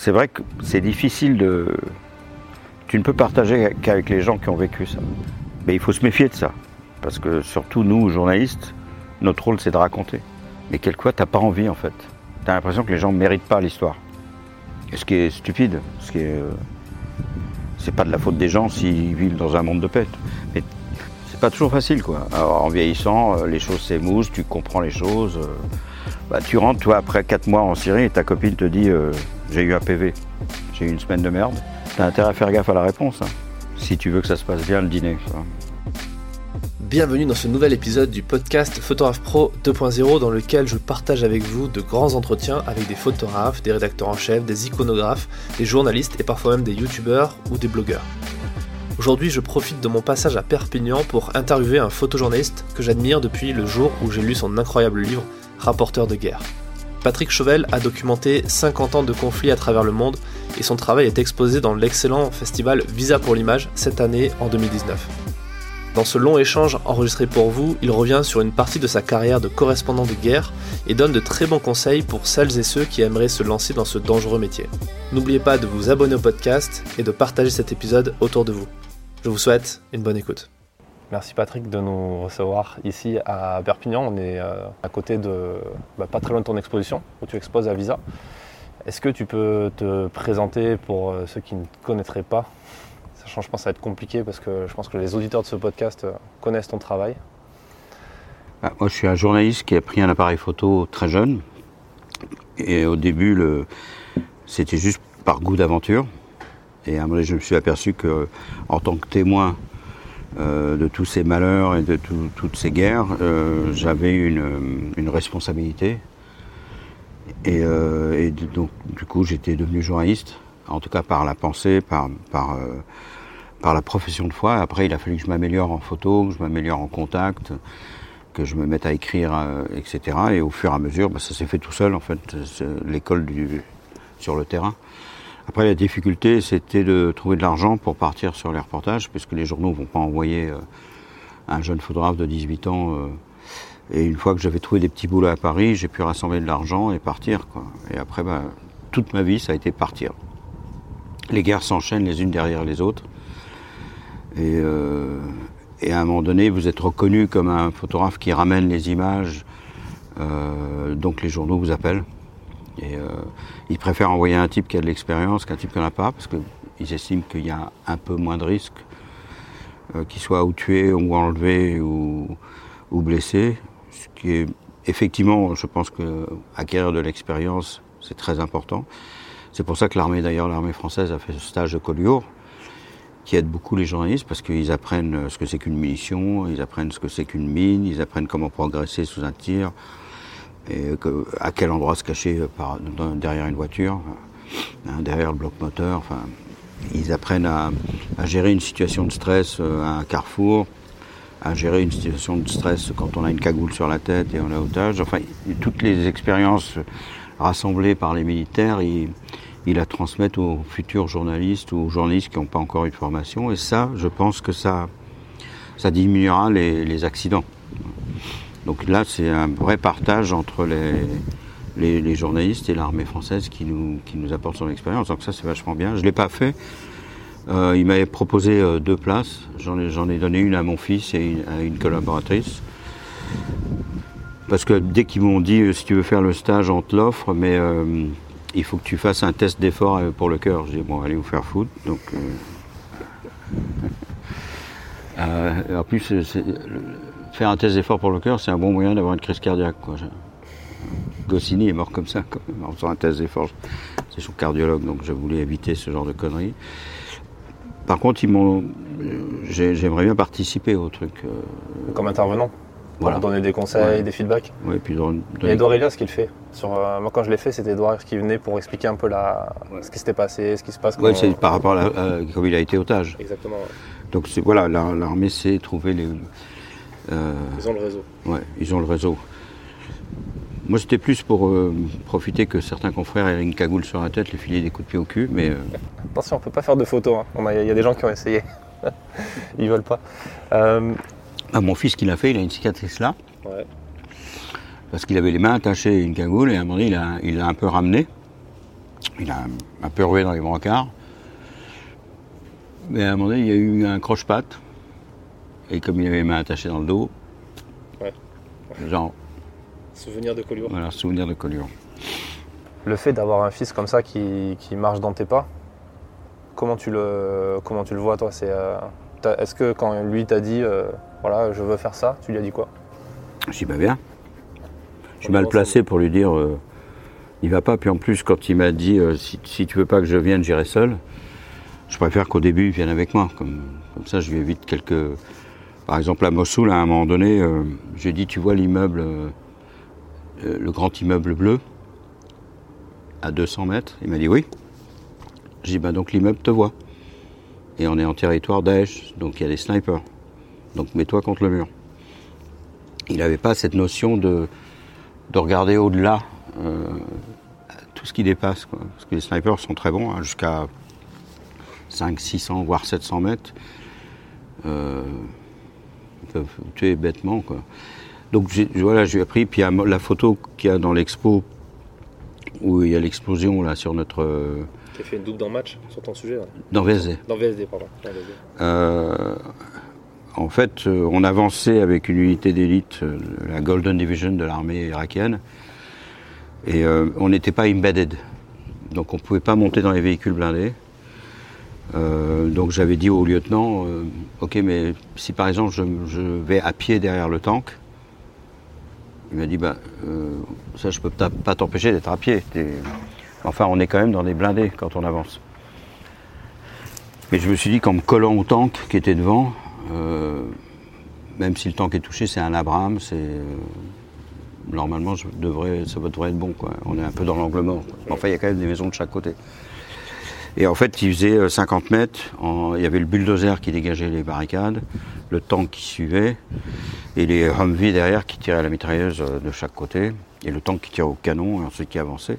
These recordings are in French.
c'est vrai que c'est difficile de. Tu ne peux partager qu'avec les gens qui ont vécu ça. Mais il faut se méfier de ça. Parce que surtout nous, journalistes, notre rôle c'est de raconter. Mais quelquefois, t'as pas envie en fait. T'as l'impression que les gens ne méritent pas l'histoire. Ce qui est stupide, ce qui est. C'est pas de la faute des gens s'ils vivent dans un monde de pète. Mais c'est pas toujours facile quoi. Alors, en vieillissant, euh, les choses s'émoussent, tu comprends les choses. euh, bah, tu rentres, toi, après 4 mois en Syrie, et ta copine te dit euh, J'ai eu un PV, j'ai eu une semaine de merde. T'as intérêt à faire gaffe à la réponse. hein. Si tu veux que ça se passe bien le dîner. Bienvenue dans ce nouvel épisode du podcast Photographe Pro 2.0 dans lequel je partage avec vous de grands entretiens avec des photographes, des rédacteurs en chef, des iconographes, des journalistes et parfois même des youtubeurs ou des blogueurs. Aujourd'hui, je profite de mon passage à Perpignan pour interviewer un photojournaliste que j'admire depuis le jour où j'ai lu son incroyable livre Rapporteur de guerre. Patrick Chauvel a documenté 50 ans de conflits à travers le monde et son travail est exposé dans l'excellent festival Visa pour l'image cette année en 2019. Dans ce long échange enregistré pour vous, il revient sur une partie de sa carrière de correspondant de guerre et donne de très bons conseils pour celles et ceux qui aimeraient se lancer dans ce dangereux métier. N'oubliez pas de vous abonner au podcast et de partager cet épisode autour de vous. Je vous souhaite une bonne écoute. Merci Patrick de nous recevoir ici à Perpignan. On est euh, à côté de, bah, pas très loin de ton exposition où tu exposes à Visa. Est-ce que tu peux te présenter pour euh, ceux qui ne connaîtraient pas? Sachant, je pense que ça va être compliqué parce que je pense que les auditeurs de ce podcast euh, connaissent ton travail. Ah, moi, je suis un journaliste qui a pris un appareil photo très jeune. Et au début, c'était juste par goût d'aventure. Et à un moment donné, je me suis aperçu que, en tant que témoin euh, de tous ces malheurs et de tout- toutes ces guerres, euh, j'avais une, une responsabilité. Et, euh, donc, du coup, j'étais devenu journaliste, en tout cas par la pensée, par, la profession de foi. Après, il a fallu que je m'améliore en photo, que je m'améliore en contact, que je me mette à écrire, etc. Et au fur et à mesure, bah, ça s'est fait tout seul, en fait, l'école sur le terrain. Après, la difficulté, c'était de trouver de l'argent pour partir sur les reportages, puisque les journaux ne vont pas envoyer euh, un jeune photographe de 18 ans. euh, et une fois que j'avais trouvé des petits boulots à Paris, j'ai pu rassembler de l'argent et partir. Et après, bah, toute ma vie, ça a été partir. Les guerres s'enchaînent les unes derrière les autres. Et, euh, à un moment donné, vous êtes reconnu comme un photographe qui ramène les images. donc les journaux vous appellent. Euh, ils préfèrent envoyer un type qui a de l'expérience qu'un type qui n'en a pas, parce qu'ils estiment qu'il y a un peu moins de risques euh, qu'il soit ou tué ou enlevé ou, ou blessé. Ce qui est effectivement, je pense que acquérir de l'expérience, c'est très important. C'est pour ça que l'armée, d'ailleurs, l'armée française a fait ce stage de Collioure, qui aide beaucoup les journalistes parce qu'ils apprennent ce que c'est qu'une munition, ils apprennent ce que c'est qu'une mine, ils apprennent comment progresser sous un tir, et à quel endroit se cacher dans- derrière une voiture, hein, derrière le bloc moteur. Enfin, ils apprennent à, gérer une situation de stress euh, à un carrefour, à gérer une situation de stress quand on a une cagoule sur la tête et on est otage. Enfin, toutes les expériences rassemblées par les militaires, ils, la transmettent aux futurs journalistes ou aux journalistes qui n'ont pas encore eu de formation. Et ça, je pense que ça, ça diminuera les accidents. Donc là, c'est un vrai partage entre les, journalistes et l'armée française qui nous, qui nous apporte son expérience. Donc ça, c'est vachement bien. Je ne l'ai pas fait. Euh, il m'avait proposé euh, deux places. J'en ai, donné une à mon fils et à une collaboratrice. Parce que dès qu'ils m'ont dit, euh, si tu veux faire le stage, on te l'offre, mais euh, il faut que tu fasses un test d'effort pour le cœur. Je dis, bon, allez vous faire foutre. Donc, en plus, faire un test d'effort pour le cœur, c'est un bon moyen d'avoir une crise cardiaque. Quoi. Goscinny est mort comme ça, quand même, en faisant un test d'effort. C'est son cardiologue, donc je voulais éviter ce genre de conneries. Par contre, ils m'ont, j'ai- j'aimerais bien participer au truc. euh, Comme intervenant, Voilà. pour donner des conseils, Ouais. des feedbacks. ouais, puis dans- dans- a Edouard Elias qui le fait. Sur, euh, moi, quand je l'ai fait, c'était Edouard qui venait pour expliquer un peu la, ce qui s'était passé, ce qui se passe. Comment- c'est par rapport à, la- à- comme il a été otage. Exactement. Donc voilà, la- l'armée sait trouver les. Euh, Ils ont le réseau. ouais, ils ont le réseau. Moi, c'était plus pour euh, profiter que certains confrères aient une cagoule sur la tête, les filer des coups de pied au cul, mais euh, Attention, on peut pas faire de photos. hein. A- Il y a des gens qui ont essayé. Ils veulent pas. Ah, mon fils qui l'a fait, il a une cicatrice là, ouais. parce qu'il avait les mains attachées à une cagoule, et à un moment donné, il a- il l'a un peu ramené. Il a un peu roué dans les brancards. Mais à un moment donné, il y a eu un croche-patte. Et comme il avait les mains attachées dans le dos, Ouais. genre, Souvenir de Collioure. voilà, souvenir de Collioure. Le fait d'avoir un fils comme ça qui, qui marche dans tes pas, comment tu le, comment tu le vois toi? C'est, euh, Est-ce que quand lui t'a dit euh, voilà je veux faire ça, tu lui as dit quoi? Je dis, bah bien. Je suis mal placé pour lui dire, euh, il va pas. Puis en plus, quand il m'a dit, euh, si, si tu veux pas que je vienne, j'irai seul, je préfère qu'au début, il vienne avec moi. Comme, comme ça, je lui évite quelques. Par exemple, à Mossoul, à un moment donné, euh, j'ai dit, tu vois l'immeuble, euh, euh, le grand immeuble bleu, à 200 mètres Il m'a dit oui. J'ai dit, bah donc l'immeuble te voit. Et on est en territoire Daesh, donc il y a des snipers. Donc mets-toi contre le mur. Il n'avait pas cette notion de, de regarder au-delà tout ce qui dépasse. Parce que les snipers sont très bons, hein, jusqu'à 5, 600, voire 700 mètres. Peuvent vous tuer bêtement. Quoi. Donc voilà, j'ai appris. Puis il y a la photo qu'il y a dans l'expo, où il y a l'explosion là, sur notre. Tu as fait une double dans le match sur ton sujet là. dans VSD. Dans VSD, pardon. Dans VSD. Euh, en fait, euh, on avançait avec une unité d'élite, euh, la Golden Division de l'armée irakienne, et euh, on n'était pas embedded. Donc on ne pouvait pas monter dans les véhicules blindés. Euh, donc j'avais dit au lieutenant, euh, ok, mais si par exemple je, vais à pied derrière le tank, il m'a dit, euh, ça je peux pas t'empêcher d'être à pied. Enfin, on est quand même dans des blindés quand on avance. Mais je me suis dit qu'en me collant au tank qui était devant, même si le tank est touché, c'est un Abraham, c'est normalement ça devrait être bon. Quoi. On est un peu dans l'angle mort. Enfin, il y a quand même des maisons de chaque côté. Et en fait, il faisait euh, 50 mètres. en- il y avait le bulldozer qui dégageait les barricades, le tank qui suivait, et les Humvee derrière qui tiraient à la mitrailleuse euh, de chaque côté, et le tank qui tirait au canon, et ensuite qui avançait.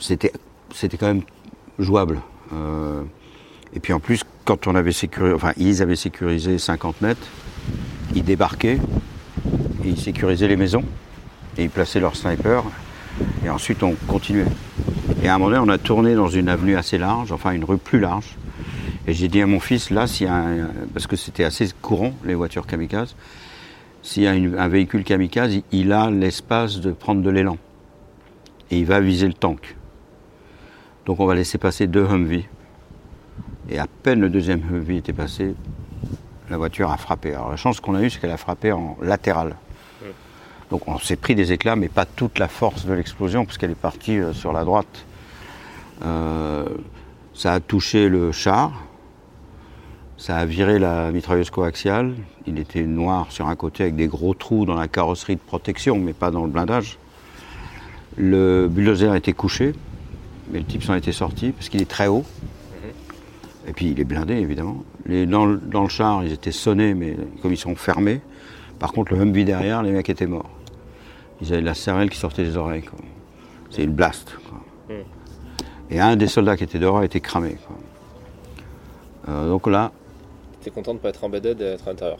C'était, c'était quand même jouable. Euh, et puis en plus, quand on avait sécurisé, enfin, ils avaient sécurisé 50 mètres, ils débarquaient et ils sécurisaient les maisons et ils plaçaient leurs snipers. Et ensuite, on continuait. Et à un moment donné, on a tourné dans une avenue assez large, enfin une rue plus large. Et j'ai dit à mon fils, là, s'il y a parce que c'était assez courant, les voitures kamikazes, s'il y a un véhicule kamikaze, il- a l'espace de prendre de l'élan. Et il va viser le tank. Donc on va laisser passer deux Humvee. Et à peine le deuxième Humvee était passé, la voiture a frappé. Alors la chance qu'on a eue, c'est qu'elle a frappé en latéral. Donc on s'est pris des éclats, mais pas toute la force de l'explosion, parce qu'elle est partie euh, sur la droite. Euh, ça a touché le char, ça a viré la mitrailleuse coaxiale. Il était noir sur un côté avec des gros trous dans la carrosserie de protection, mais pas dans le blindage. Le bulldozer était couché, mais le type s'en était sorti parce qu'il est très haut. Et puis il est blindé évidemment. Les, dans, le- dans le char, ils étaient sonnés, mais comme ils sont fermés. Par contre, le Humvee derrière, les mecs étaient morts. Ils avaient de la cervelle qui sortait des oreilles. C'est une blast. quoi. Et un des soldats qui était dehors a été cramé. quoi. Euh, donc là, T'es content de pas être embedded et d'être à l'intérieur.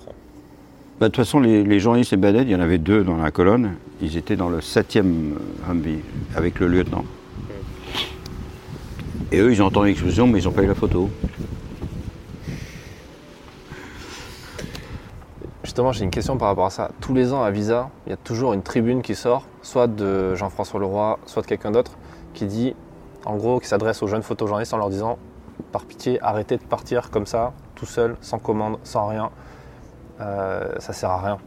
bah, de toute façon, les, les journalistes et Baded, il y en avait deux dans la colonne. Ils étaient dans le septième Humvee avec le lieutenant. Et eux, ils ont entendu l'explosion, mais ils n'ont pas eu la photo. Justement, j'ai une question par rapport à ça. Tous les ans à Visa, il y a toujours une tribune qui sort, soit de Jean-François Leroy, soit de quelqu'un d'autre, qui dit, en gros, qui s'adresse aux jeunes photojournalistes en leur disant, par pitié, arrêtez de partir comme ça, tout seul, sans commande, sans rien. Euh, ça sert à rien.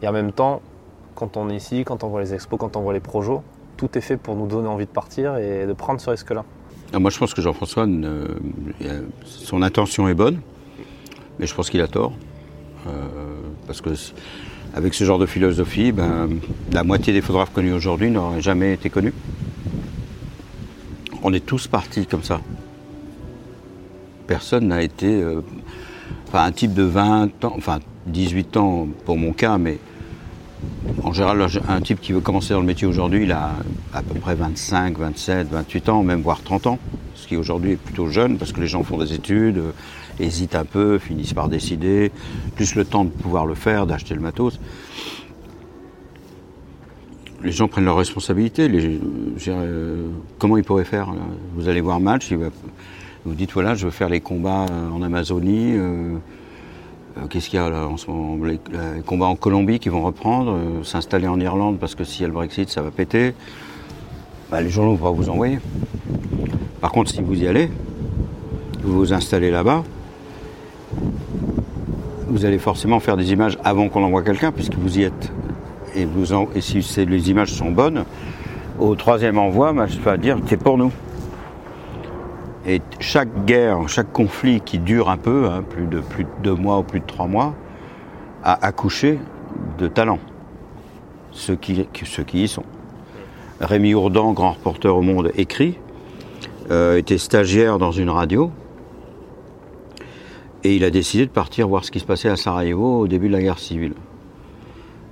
Et en même temps, quand on est ici, quand on voit les expos, quand on voit les projets, tout est fait pour nous donner envie de partir et de prendre ce risque-là. Ah, moi, je pense que Jean-François, euh, son intention est bonne, mais je pense qu'il a tort. Euh, parce que avec ce genre de philosophie, ben, la moitié des photographes connus aujourd'hui n'auraient jamais été connus. On est tous partis comme ça. Personne n'a été. euh, enfin, un type de 20 ans, enfin 18 ans pour mon cas, mais en général, un type qui veut commencer dans le métier aujourd'hui, il a à peu près 25, 27, 28 ans, même voire 30 ans. Qui aujourd'hui est plutôt jeune parce que les gens font des études, euh, hésitent un peu, finissent par décider, plus le temps de pouvoir le faire, d'acheter le matos. les gens prennent leurs responsabilités. Euh, comment ils pourraient faire Vous allez voir match, vous dites voilà, je veux faire les combats en Amazonie. Euh, qu'est-ce qu'il y a là en ce moment les, combats en Colombie qui vont reprendre, s'installer en Irlande parce que s'il y a le Brexit, ça va péter. Bah, les journaux vont vous envoyer. Par contre, si vous y allez, vous vous installez là-bas, vous allez forcément faire des images avant qu'on envoie quelqu'un, puisque vous y êtes. Et si les images sont bonnes, au troisième envoi, bah, je vais dire c'est pour nous. Et chaque guerre, chaque conflit qui dure un peu, hein, plus, de, plus de deux mois ou plus de trois mois, a accouché de talents, ceux qui, ceux qui y sont. Rémi Ourdan, grand reporter au Monde, écrit, euh, était stagiaire dans une radio, et il a décidé de partir voir ce qui se passait à Sarajevo au début de la guerre civile.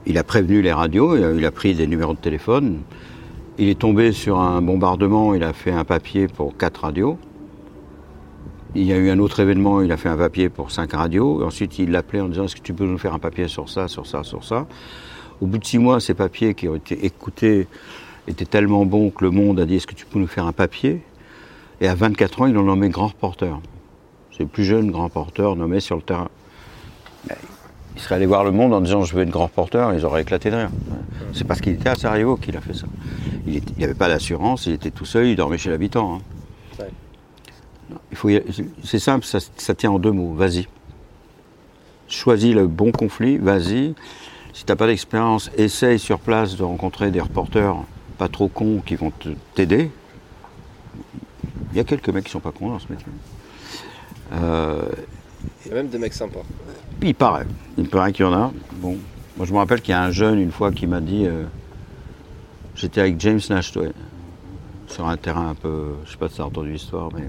Il a prévenu les radios, il a pris des numéros de téléphone. Il est tombé sur un bombardement, il a fait un papier pour quatre radios. Il y a eu un autre événement, il a fait un papier pour cinq radios. Ensuite, il l'appelait en disant Est-ce que tu peux nous faire un papier sur ça, sur ça, sur ça? Au bout de six mois, ces papiers qui ont été écoutés étaient tellement bons que le monde a dit Est-ce que tu peux nous faire un papier? Et à 24 ans, ils l'ont nommé grand reporter. C'est le plus jeune grand porteur nommé sur le terrain. il serait allé voir le monde en disant je veux être grand porteur, ils auraient éclaté de rire. C'est parce qu'il était à Sarajevo qu'il a fait ça. Il n'avait pas d'assurance, il était tout seul, il dormait chez l'habitant. Hein. c'est simple, ça, tient en deux mots. Vas-y. Choisis le bon conflit, vas-y. Si tu n'as pas d'expérience, essaye sur place de rencontrer des reporters pas trop cons qui vont t'aider. Il y a quelques mecs qui sont pas cons dans ce métier. Euh, il y a même des mecs sympas. Il paraît. Il paraît qu'il y en a. Bon. Moi, je me rappelle qu'il y a un jeune, une fois, qui m'a dit euh, J'étais avec James Nash, sur un terrain un peu. Je sais pas si tu as entendu l'histoire, mais.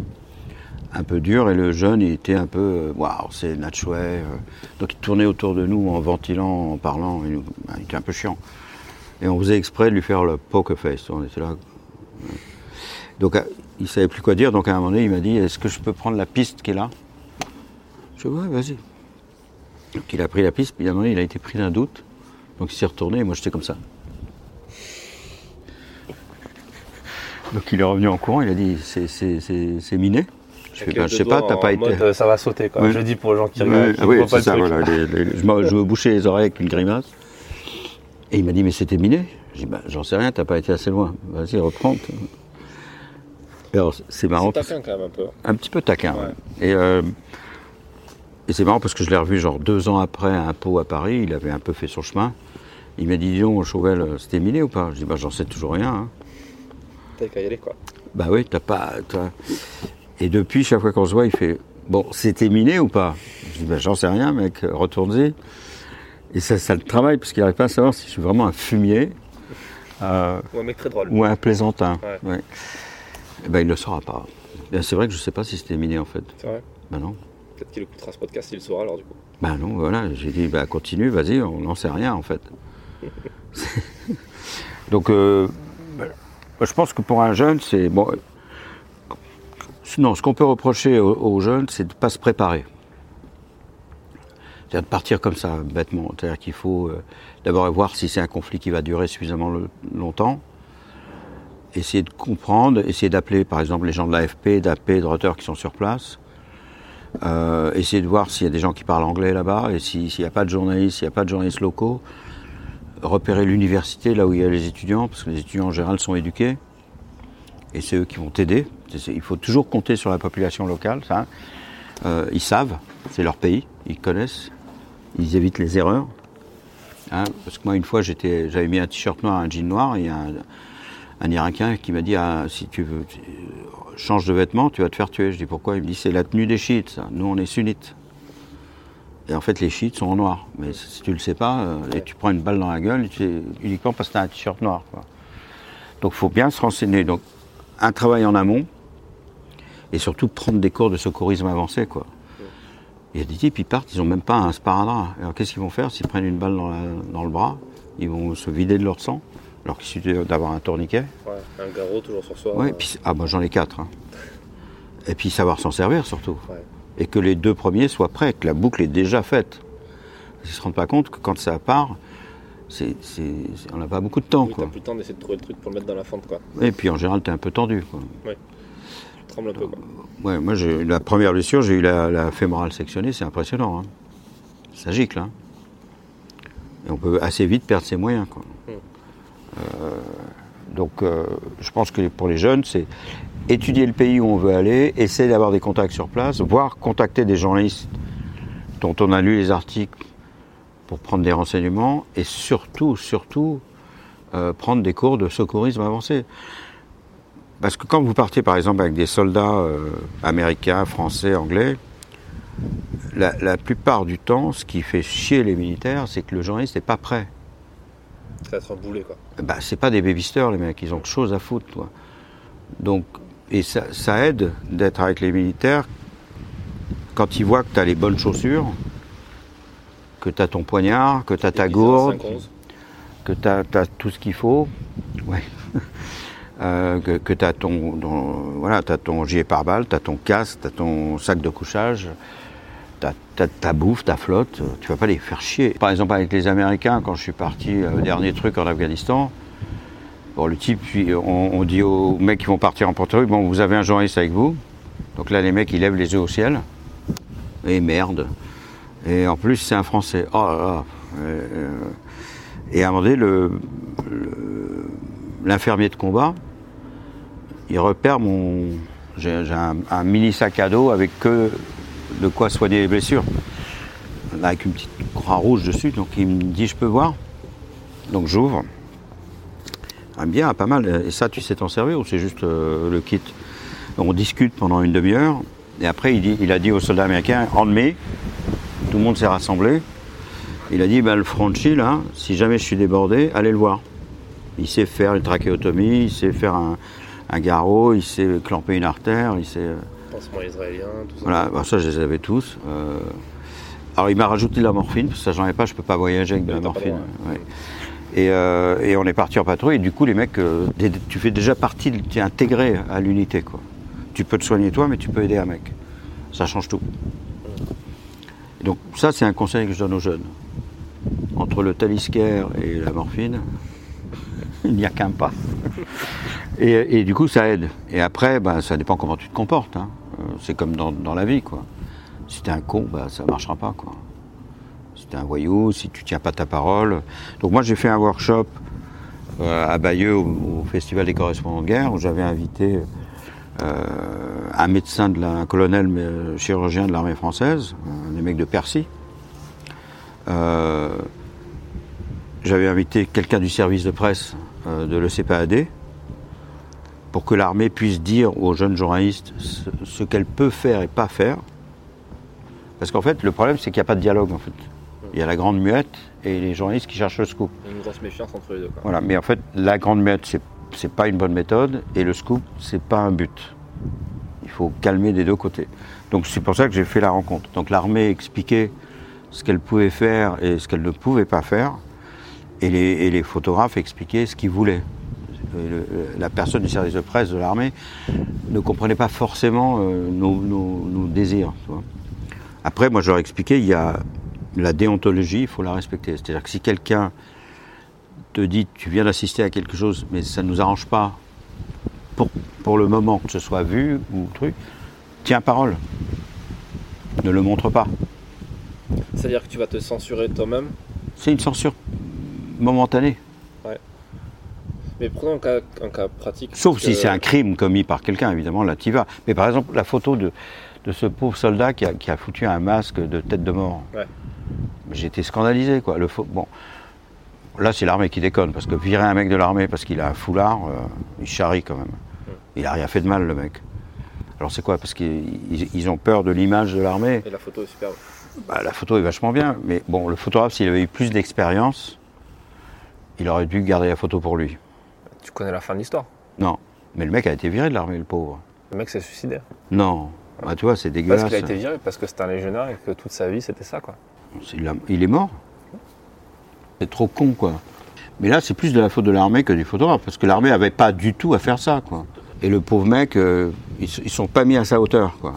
Un peu dur, et le jeune, il était un peu. Euh, waouh, c'est Natchway. donc, il tournait autour de nous en ventilant, en parlant. Il était un peu chiant. Et on faisait exprès de lui faire le poker face. On était là. Donc il savait plus quoi dire, donc à un moment donné, il m'a dit Est-ce que je peux prendre la piste qui est là? Je dis Ouais, vas-y. Donc il a pris la piste, puis à un moment donné, il a été pris d'un doute. Donc il s'est retourné, et moi j'étais comme ça. Donc il est revenu en courant, il a dit C'est miné je, fais, ben, je sais pas, t'as pas été. Euh, ça va sauter quoi. Je dis pour les gens qui regardent. oui, c'est ça, voilà. je, me, bouchais les oreilles avec une grimace. Et il m'a dit Mais c'était miné Je dis ben, J'en sais rien, t'as pas été assez loin. Vas-y, reprends c'est marrant. taquin quand même un peu. Un petit peu taquin. Euh, et, c'est marrant parce que je l'ai revu genre deux ans après à un pot à Paris. Il avait un peu fait son chemin. Il m'a dit Disons, Chauvel, euh, c'était miné ou pas? Je dis Bah, j'en sais toujours rien. Hein. T'as qu'à y aller, quoi. Bah oui, t'as pas. Et depuis, chaque fois qu'on se voit, il fait Bon, c'était miné ou pas? Je dis Bah, j'en sais rien, mec, retourne-y. Et ça, ça le travaille parce qu'il n'arrive pas à savoir si je suis vraiment un fumier. Euh, ou un mec très drôle. Ou un plaisantin. Ouais. Eh ben, il ne le saura pas. C'est vrai que je ne sais pas si c'était miné en fait. C'est vrai Ben non. Peut-être qu'il écoutera ce podcast, il le saura alors du coup. Ben non, voilà. J'ai dit, bah, continue, vas-y, on n'en sait rien en fait. Donc, euh, ben, je pense que pour un jeune, c'est. Bon, sinon, ce qu'on peut reprocher aux, jeunes, c'est de ne pas se préparer. De partir comme ça, bêtement. C'est-à-dire qu'il faut euh, d'abord voir si c'est un conflit qui va durer suffisamment longtemps essayer de comprendre, essayer d'appeler par exemple les gens de l'AFP, d'AP, de Reuters qui sont sur place, euh, essayer de voir s'il y a des gens qui parlent anglais là-bas, et s'il n'y a pas de journalistes, s'il n'y a pas de journalistes locaux, repérer l'université là où il y a les étudiants, parce que les étudiants en général sont éduqués, et c'est eux qui vont t'aider. Il faut toujours compter sur la population locale, ça. Euh, ils savent, c'est leur pays, ils connaissent, ils évitent les erreurs. Hein, parce que moi, une fois, j'avais mis un t-shirt noir, un jean noir, et un, un Irakien qui m'a dit ah, si tu veux, change de vêtements, tu vas te faire tuer. Je dis pourquoi? Il me dit c'est la tenue des chiites, ça. Nous, on est sunnites. Et en fait, les chiites sont en noir. Mais si tu le sais pas, euh, et tu prends une balle dans la gueule, uniquement parce que tu as un t-shirt noir. Donc, il faut bien se renseigner. Donc, un travail en amont, et surtout prendre des cours de secourisme avancé. Quoi. Il y a des types, ils partent, ils n'ont même pas un sparadrap. Alors, qu'est-ce qu'ils vont faire S'ils prennent une balle dans, dans le bras, ils vont se vider de leur sang alors qu'il suffit d'avoir un tourniquet. Ouais, un garrot toujours sur soi. Ouais, puis, ah bah j'en ai quatre. Hein. Et puis savoir s'en servir surtout. Et que les deux premiers soient prêts, que la boucle est déjà faite. Ils ne se rendent pas compte que quand ça part, c'est, c'est- c'est- on n'a pas beaucoup de temps. Oui, quoi. plus le temps d'essayer de trouver le truc pour le mettre dans la fente, quoi. Et puis en général, tu es un peu tendu. Quoi. Trembles un peu, quoi. Ouais, moi, j'ai, la première blessure, j'ai eu la, la fémorale sectionnée, c'est impressionnant. hein. Ça gicle. hein. Et on peut assez vite perdre ses moyens. Quoi. Mm. Euh, donc, euh, je pense que pour les jeunes, c'est étudier le pays où on veut aller, essayer d'avoir des contacts sur place, voire contacter des journalistes dont on a lu les articles pour prendre des renseignements, et surtout, surtout, euh, prendre des cours de secourisme avancé. Parce que quand vous partez par exemple avec des soldats euh, américains, français, anglais, la, la plupart du temps, ce qui fait chier les militaires, c'est que le journaliste n'est pas prêt. Ça va boulet, quoi. Bah, c'est pas des babysters les mecs, ils ont que chose à foutre. Quoi. Donc, et ça, ça aide d'être avec les militaires quand ils voient que tu as les bonnes chaussures, que tu as ton poignard, que tu as ta gourde, 5-11. que tu as, tout ce qu'il faut, ouais. Euh, que, que tu as ton, ton- voilà, ton gilet pare-balles, tu as ton casque, tu as ton sac de couchage, tu as, ta bouffe, ta flotte, euh, tu vas pas les faire chier. Par exemple, avec les Américains, quand je suis parti, euh, le dernier truc en Afghanistan, bon, le type, on, on dit aux mecs qui vont partir en porte bon, vous avez un journaliste avec vous? Donc là, les mecs, ils lèvent les yeux au ciel. Et merde. Et en plus, c'est un Français. Oh là là. Euh, et à un moment donné, l'infirmier de combat, il repère mon. J'ai un mini sac à dos avec que de quoi soigner les blessures. Avec une petite croix rouge dessus, donc il me dit Je peux voir Donc j'ouvre. Ah, bien, pas mal. Et ça, tu sais t'en servir ou c'est juste euh, le kit? On discute pendant une demi-heure. Et après, il, dit- il a dit aux soldats américains En mai, tout le monde s'est rassemblé. Il a dit ben, Le Franchi, là, si jamais je suis débordé, allez le voir. Il sait faire une trachéotomie, il sait faire un, un garrot, il sait clamper une artère, il sait. euh, Pansement israélien, tout ça. voilà, bah, ça je les avais tous. Euh, alors il m'a rajouté de la morphine, parce que ça j'en ai pas, je peux pas voyager avec de la morphine. ouais. Et, euh, et on est parti en patrouille, et du coup les mecs, euh, tu fais déjà partie, tu es intégré à l'unité. quoi. Tu peux te soigner toi, mais tu peux aider un mec. Ça change tout. Et donc ça c'est un conseil que je donne aux jeunes. Entre le taliscaire et la morphine, il n'y a qu'un pas. Et, du coup, ça aide. Et après, bah, ça dépend comment tu te comportes. hein. Euh, C'est comme dans, la vie, quoi. Si t'es un con, bah, ça marchera pas, quoi. Si t'es un voyou, si tu tiens pas ta parole. Donc moi, j'ai fait un workshop euh, à Bayeux au, Festival des correspondants de guerre où j'avais invité euh, un médecin, de la, un colonel chirurgien de l'armée française, un des mecs de Percy. J'avais invité quelqu'un du service de presse euh, de l'ECPAD pour que l'armée puisse dire aux jeunes journalistes ce, ce qu'elle peut faire et pas faire. Parce qu'en fait, le problème, c'est qu'il n'y a pas de dialogue. En fait. Il y a la grande muette et les journalistes qui cherchent le scoop. Il y a une grosse méfiance entre les deux, quoi. Voilà. Mais en fait, la grande muette, c'est c'est pas une bonne méthode et le scoop, c'est pas un but. Il faut calmer des deux côtés. Donc c'est pour ça que j'ai fait la rencontre. Donc l'armée expliquait ce qu'elle pouvait faire et ce qu'elle ne pouvait pas faire, et les, et les photographes expliquaient ce qu'ils voulaient. Le- la personne du service de presse de l'armée ne comprenait pas forcément euh, nos, nos- nos désirs. tu vois. Après, moi, je leur expliquais, il y a la déontologie, il faut la respecter. C'est-à-dire que si quelqu'un te dit, tu viens d'assister à quelque chose, mais ça ne nous arrange pas pour, pour le moment que ce soit vu ou truc, tiens parole. Ne le montre pas. C'est-à-dire que tu vas te censurer toi-même? C'est une censure momentanée. Mais prenons un cas, un cas pratique. Sauf si c'est un crime commis par quelqu'un, évidemment, là tu vas. Mais par exemple, la photo de, de ce pauvre soldat qui a, qui a foutu un masque de tête de mort. Ouais. Été scandalisé, quoi. Le bon, là c'est l'armée qui déconne, parce que virer un mec de l'armée parce qu'il a un foulard, euh, il charrie quand même. Il a rien fait de mal, le mec. Alors c'est quoi? Parce qu'ils ils- ils ont peur de l'image de l'armée. Et la photo est superbe. Bah, la photo est vachement bien, mais bon, le photographe, s'il avait eu plus d'expérience, il aurait dû garder la photo pour lui. Tu connais la fin de l'histoire. Non, mais le mec a été viré de l'armée, le pauvre. Le mec s'est suicidé. Non, bah, tu vois, c'est Parce dégueulasse. qu'il a été viré, parce que c'était un légionnaire et que toute sa vie c'était ça, quoi. La- Il est mort. C'est trop con, quoi. Mais là, c'est plus de la faute de l'armée que du photographe, parce que l'armée n'avait pas du tout à faire ça, quoi. Et le pauvre mec, euh, ils, ils sont pas mis à sa hauteur, quoi.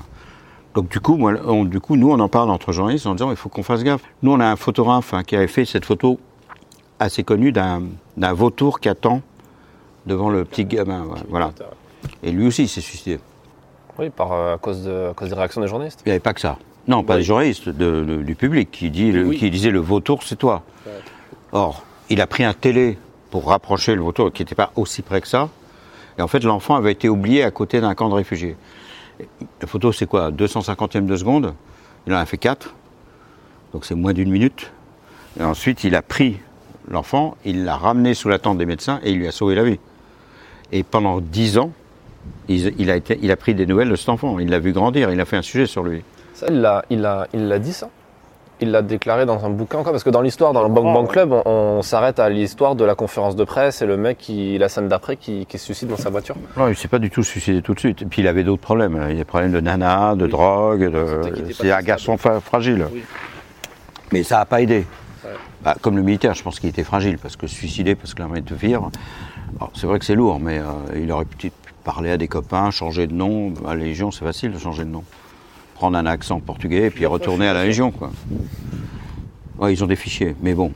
Donc du coup, moi, on- du coup, nous, on en parle entre journalistes en disant, il faut qu'on fasse gaffe. Nous, on a un photographe hein, qui avait fait cette photo assez connu d'un d'un vautour qui attend devant le petit gamin. Voilà. Et lui aussi, il s'est suicidé. Oui, par, euh, à, cause de, à cause des réactions des journalistes. Il n'y avait pas que ça. Non, pas Oui. des journalistes, de- de- du public qui, dit, le- Oui. qui disait le vautour, c'est toi. Or, il a pris un télé pour rapprocher le vautour, qui n'était pas aussi près que ça. Et en fait, l'enfant avait été oublié à côté d'un camp de réfugiés. La photo, c'est quoi? 250e de seconde. Il en a fait 4. Donc c'est moins d'une minute. Et ensuite, il a pris l'enfant, il l'a ramené sous la tente des médecins et il lui a sauvé la vie. Et pendant 10 ans, il, il a été, il a pris des nouvelles de cet enfant. Il l'a vu grandir. Il a fait un sujet sur lui. Ça, il l'a il l'a- il l'a dit ça Il l'a déclaré dans un bouquin encore Parce que dans l'histoire, dans le Bang Bang Club, on, on s'arrête à l'histoire de la conférence de presse et le mec, qui, la scène d'après, qui, qui se suicide dans sa voiture. Non, il s'est pas du tout suicidé tout de suite. Et puis il avait d'autres problèmes. Il y a des problèmes de nana, de Oui. drogue. De... C'est un garçon fragile. Oui. Mais ça n'a pas aidé. Bah, comme le militaire, je pense qu'il était fragile parce que se suicider parce que l'armée te vire. C'est vrai que c'est lourd, mais euh, il aurait pu parler à des copains, changer de nom. À la Légion, c'est facile de changer de nom. Prendre un accent portugais et puis retourner à la Légion. Quoi. Ouais, ils ont des fichiers, mais bon.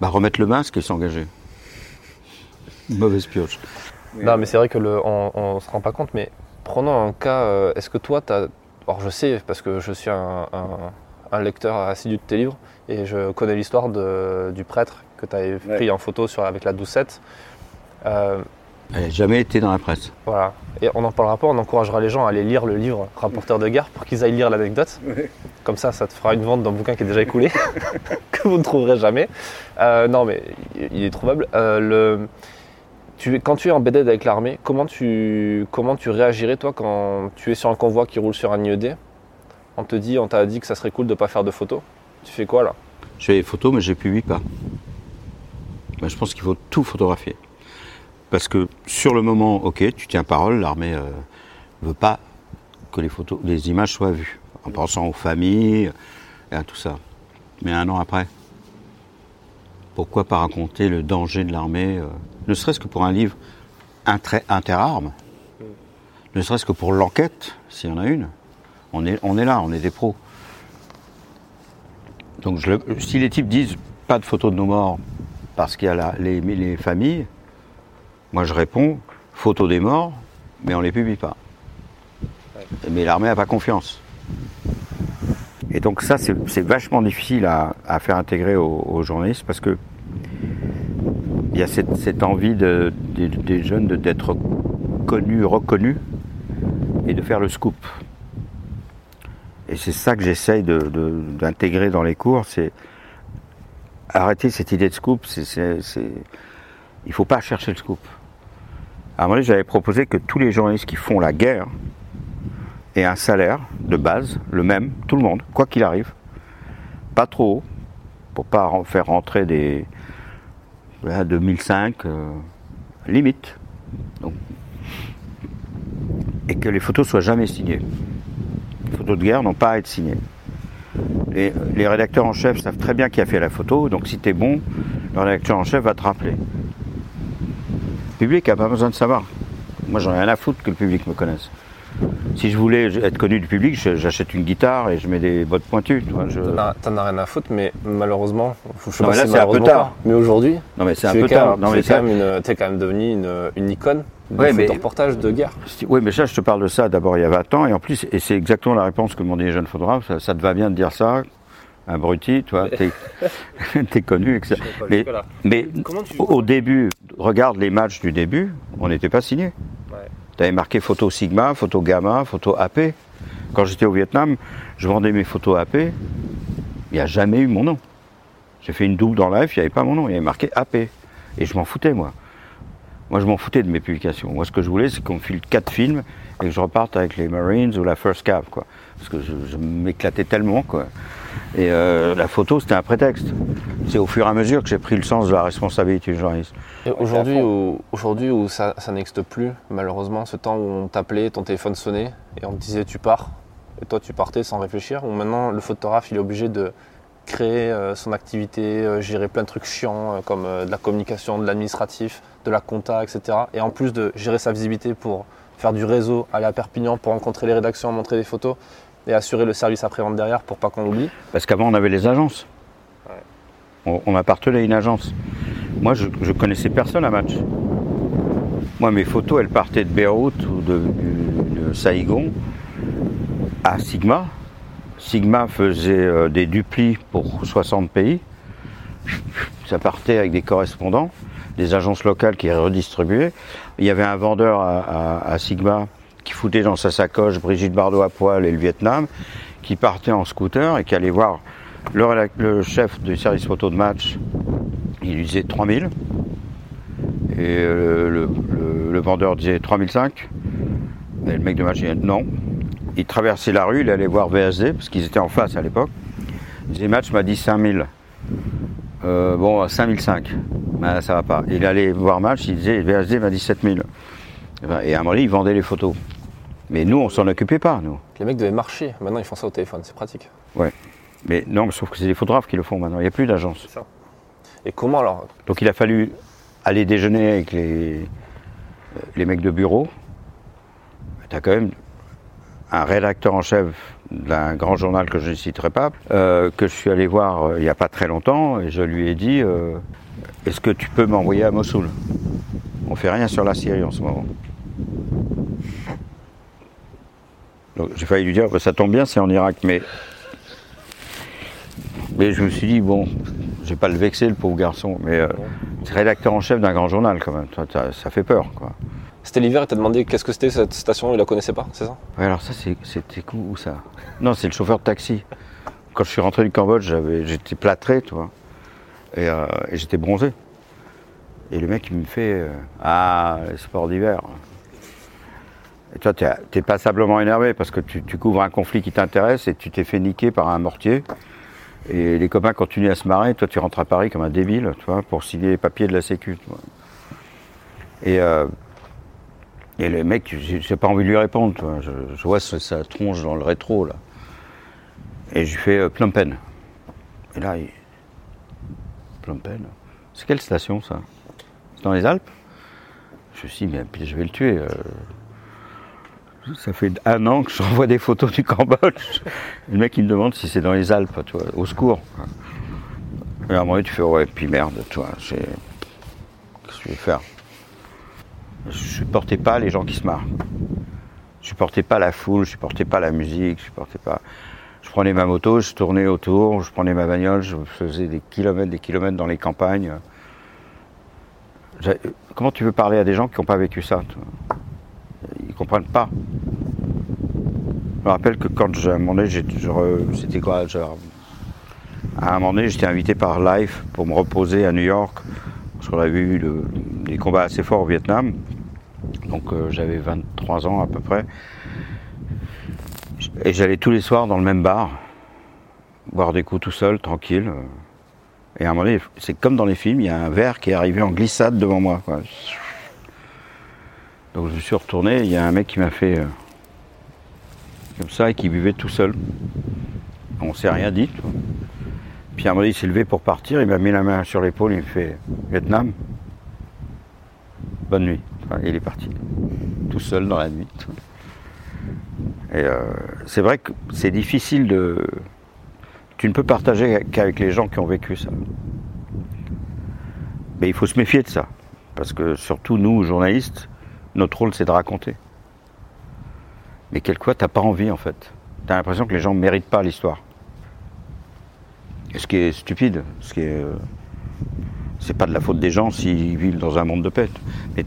Bah, remettre le masque et s'engager. Mauvaise pioche. Non, mais c'est vrai que le, on, on se rend pas compte, mais prenons un cas, euh, est-ce que toi, t'as, alors je sais, parce que je suis un, un- un lecteur assidu de tes livres, et je connais l'histoire de- du prêtre que tu avais pris en photo sur, avec la doucette. Euh, Elle n'a jamais été dans la presse. voilà. Et on n'en parlera pas, on encouragera les gens à aller lire le livre Rapporteur de guerre pour qu'ils aillent lire l'anecdote. Comme ça, ça te fera une vente d'un bouquin qui est déjà écoulé, que vous ne trouverez jamais. Euh, non, mais il- il est trouvable. Euh, le, tu, quand tu es en BD avec l'armée, comment tu, comment tu réagirais, toi, quand tu es sur un convoi qui roule sur un IED On te dit, on t'a dit que ça serait cool de ne pas faire de photos. Tu fais quoi là Je fais des photos, mais je ne publie pas. Ben, je pense qu'il faut tout photographier. Parce que sur le moment, ok, tu tiens parole, l'armée ne veut pas que les photos, les images soient vues, en pensant aux familles et à tout ça. Mais un an après, pourquoi pas raconter le danger de l'armée, euh, ne serait-ce que pour un livre intra- interarmes, ne serait-ce que pour l'enquête, s'il y en a une. On est, on est là, on est des pros. Donc je le- si les types disent pas de photos de nos morts parce qu'il y a la- les, les familles, moi je réponds photos des morts, mais on les publie pas. Mais l'armée n'a pas confiance. Et donc ça c'est vachement difficile à, à faire intégrer aux, aux journalistes parce que il y a cette, cette envie de- des, des jeunes d'être connus, reconnus et de faire le scoop. Et c'est ça que j'essaye de- de- d'intégrer dans les cours, c'est arrêter cette idée de scoop. Il ne faut pas chercher le scoop. À un moment j'avais proposé que tous les journalistes qui font la guerre aient un salaire de base, le même, tout le monde, quoi qu'il arrive. Pas trop haut, pour pas faire rentrer des voilà, 2005, euh, limite. Et que les photos soient jamais signées. Les photos de guerre n'ont pas à être signées. Les, les rédacteurs en chef savent très bien qui a fait la photo, donc si tu es bon, le rédacteur en chef va te rappeler. Le public n'a pas besoin de savoir. Moi, j'en ai rien à foutre que le public me connaisse. Si je voulais être connu du public, je- j'achète une guitare et je mets des bottes pointues. tu vois, je- T'en as- T'en rien à foutre, mais malheureusement, je Non, pas mais là, c'est un peu tard. pas, Mais aujourd'hui, Non, mais c'est un tu es peu tard. Non, mais es ça- quand même une- t'es quand même devenu une, une icône Ouais, mais- photoreportage de guerre. Oui, mais ça, je te parle de ça d'abord il y a 20 ans, et en plus, et c'est exactement la réponse que m'ont dit les jeunes photographes, ça, ça te va bien de dire ça, abruti, tu vois, t'es, connu, etc. Mais, mais Comment tu- au, au début, regarde les matchs du début, on n'était pas signé. Ouais. Tu avais marqué photo Sigma, photo Gamma, photo AP. Quand j'étais au Vietnam, je vendais mes photos AP, il n'y a jamais eu mon nom. J'ai fait une double dans live, il n'y avait pas mon nom, il y avait marqué AP. Et je m'en foutais, moi. Moi, je m'en foutais de mes publications. Moi, ce que je voulais, c'est qu'on me file quatre films et que je reparte avec les Marines ou la First Cav, quoi. Parce que je, je m'éclatais tellement, quoi. Et euh, la photo, c'était un prétexte. C'est au fur et à mesure que j'ai pris le sens de la responsabilité du journaliste. Et aujourd'hui où, aujourd'hui où ça, ça n'existe plus, malheureusement, ce temps où on t'appelait, ton téléphone sonnait et on te disait tu pars, et toi tu partais sans réfléchir, où maintenant le photographe il est obligé de créer euh, son activité, euh, gérer plein de trucs chiants euh, comme de la communication, de l'administratif, de la compta, etc. Et en plus de gérer sa visibilité pour faire du réseau, aller à Perpignan pour rencontrer les rédactions, montrer des photos et assurer le service après-vente derrière pour pas qu'on l'oublie. Parce qu'avant, on avait les agences. Ouais. On, on appartenait à une agence. Moi, je, je connaissais personne à match. Moi, mes photos, elles partaient de Beyrouth ou de, de Saïgon à Sigma. Sigma faisait euh, des duplis pour 60 pays. Ça partait avec des correspondants, des agences locales qui redistribuaient. Il y avait un vendeur à, Sigma qui foutait dans sa sacoche Brigitte Bardot à poil et le Vietnam, qui partait en scooter et qui allait voir le, chef du service photo de match. Il lui disait 3000. Et euh, le vendeur disait 3005. Et le mec de match disait non. Il traversait la rue, il allait voir VSD, parce qu'ils étaient en face à l'époque. Il disait match m'a dit 5000. Euh, bon, 5005. Ben, ça va pas. Il allait voir match, il disait VSD m'a dit 7000. Et ben, Et à un moment donné, il vendait les photos. Mais nous, on s'en occupait pas, nous. Les mecs devaient marcher. Maintenant, ils font ça au téléphone. C'est pratique. Mais non, sauf que c'est les photographes qui le font maintenant. Il n'y a plus d'agence. Et comment alors Donc il a fallu aller déjeuner avec les, les mecs de bureau. Tu as quand même un rédacteur en chef d'un grand journal que je ne citerai pas, euh, que je suis allé voir euh, il n'y a pas très longtemps, et je lui ai dit euh, Est-ce que tu peux m'envoyer à Mossoul? On fait rien sur la Syrie en ce moment. J'ai failli lui dire Bah, Ça tombe bien, c'est en Irak, mais. Mais je me suis dit Bon, je vais pas le vexer, le pauvre garçon, mais. euh, rédacteur en chef d'un grand journal quand même, ça fait peur quoi. C'était l'hiver et t'as demandé qu'est-ce que c'était cette station, il la connaissait pas, c'est ça? Ouais, alors ça c'était cool où ça? Non, c'est le chauffeur de taxi. Quand je suis rentré du Cambodge, j'étais plâtré, tu vois, et, euh, et j'étais bronzé. Et le mec il me fait euh, Ah, les sports d'hiver. Et toi, t'es, passablement énervé parce que tu, tu couvres un conflit qui t'intéresse et tu t'es fait niquer par un mortier. Et les copains continuent à se marrer, toi tu rentres à Paris comme un débile, tu vois, pour signer les papiers de la Sécu. tu vois. Et, euh, et le mec, j'ai pas envie de lui répondre, tu vois. Je, vois sa, tronche dans le rétro, là. Et je lui fais euh, Phnom Penh. Et là, il... Phnom Penh C'est quelle station, ça? C'est dans les Alpes? Je me suis mais puis je vais le tuer. euh. Ça fait un an que je renvoie des photos du Cambodge. Le mec, il me demande si c'est dans les Alpes, au secours. Et à un moment tu fais, ouais, puis merde, c'est... Qu'est-ce que je vais faire? Je supportais pas les gens qui se marrent. Je supportais pas la foule, je supportais pas la musique, je supportais pas... Je prenais ma moto, je tournais autour, je prenais ma bagnole, je faisais des kilomètres, des kilomètres dans les campagnes. Comment tu veux parler à des gens qui n'ont pas vécu ça Ils comprennent pas. Je me rappelle que quand j'ai- à un moment donné, j'ai- je re- c'était quoi À un moment donné, j'étais invité par Life pour me reposer à New York, parce qu'on avait eu des combats assez forts au Vietnam. Donc euh, j'avais 23 ans à peu près. Et j'allais tous les soirs dans le même bar, boire des coups tout seul, tranquille. Et à un moment donné, c'est comme dans les films, il y a un verre qui est arrivé en glissade devant moi. Donc je me suis retourné, il y a un mec qui m'a fait euh, comme ça et qui buvait tout seul. On s'est rien dit. Puis à un moment donné, il s'est levé pour partir, il m'a mis la main sur l'épaule, il me fait Vietnam, bonne nuit. Il est parti, tout seul dans la nuit. Et euh, c'est vrai que c'est difficile de. Tu ne peux partager qu'avec les gens qui ont vécu ça. Mais il faut se méfier de ça. Parce que surtout nous, journalistes, notre rôle c'est de raconter. Mais quelquefois, tu n'as pas envie en fait. Tu as l'impression que les gens ne méritent pas l'histoire. Ce qui est stupide, ce qui est. euh, c'est pas de la faute des gens s'ils vivent dans un monde de paix. Mais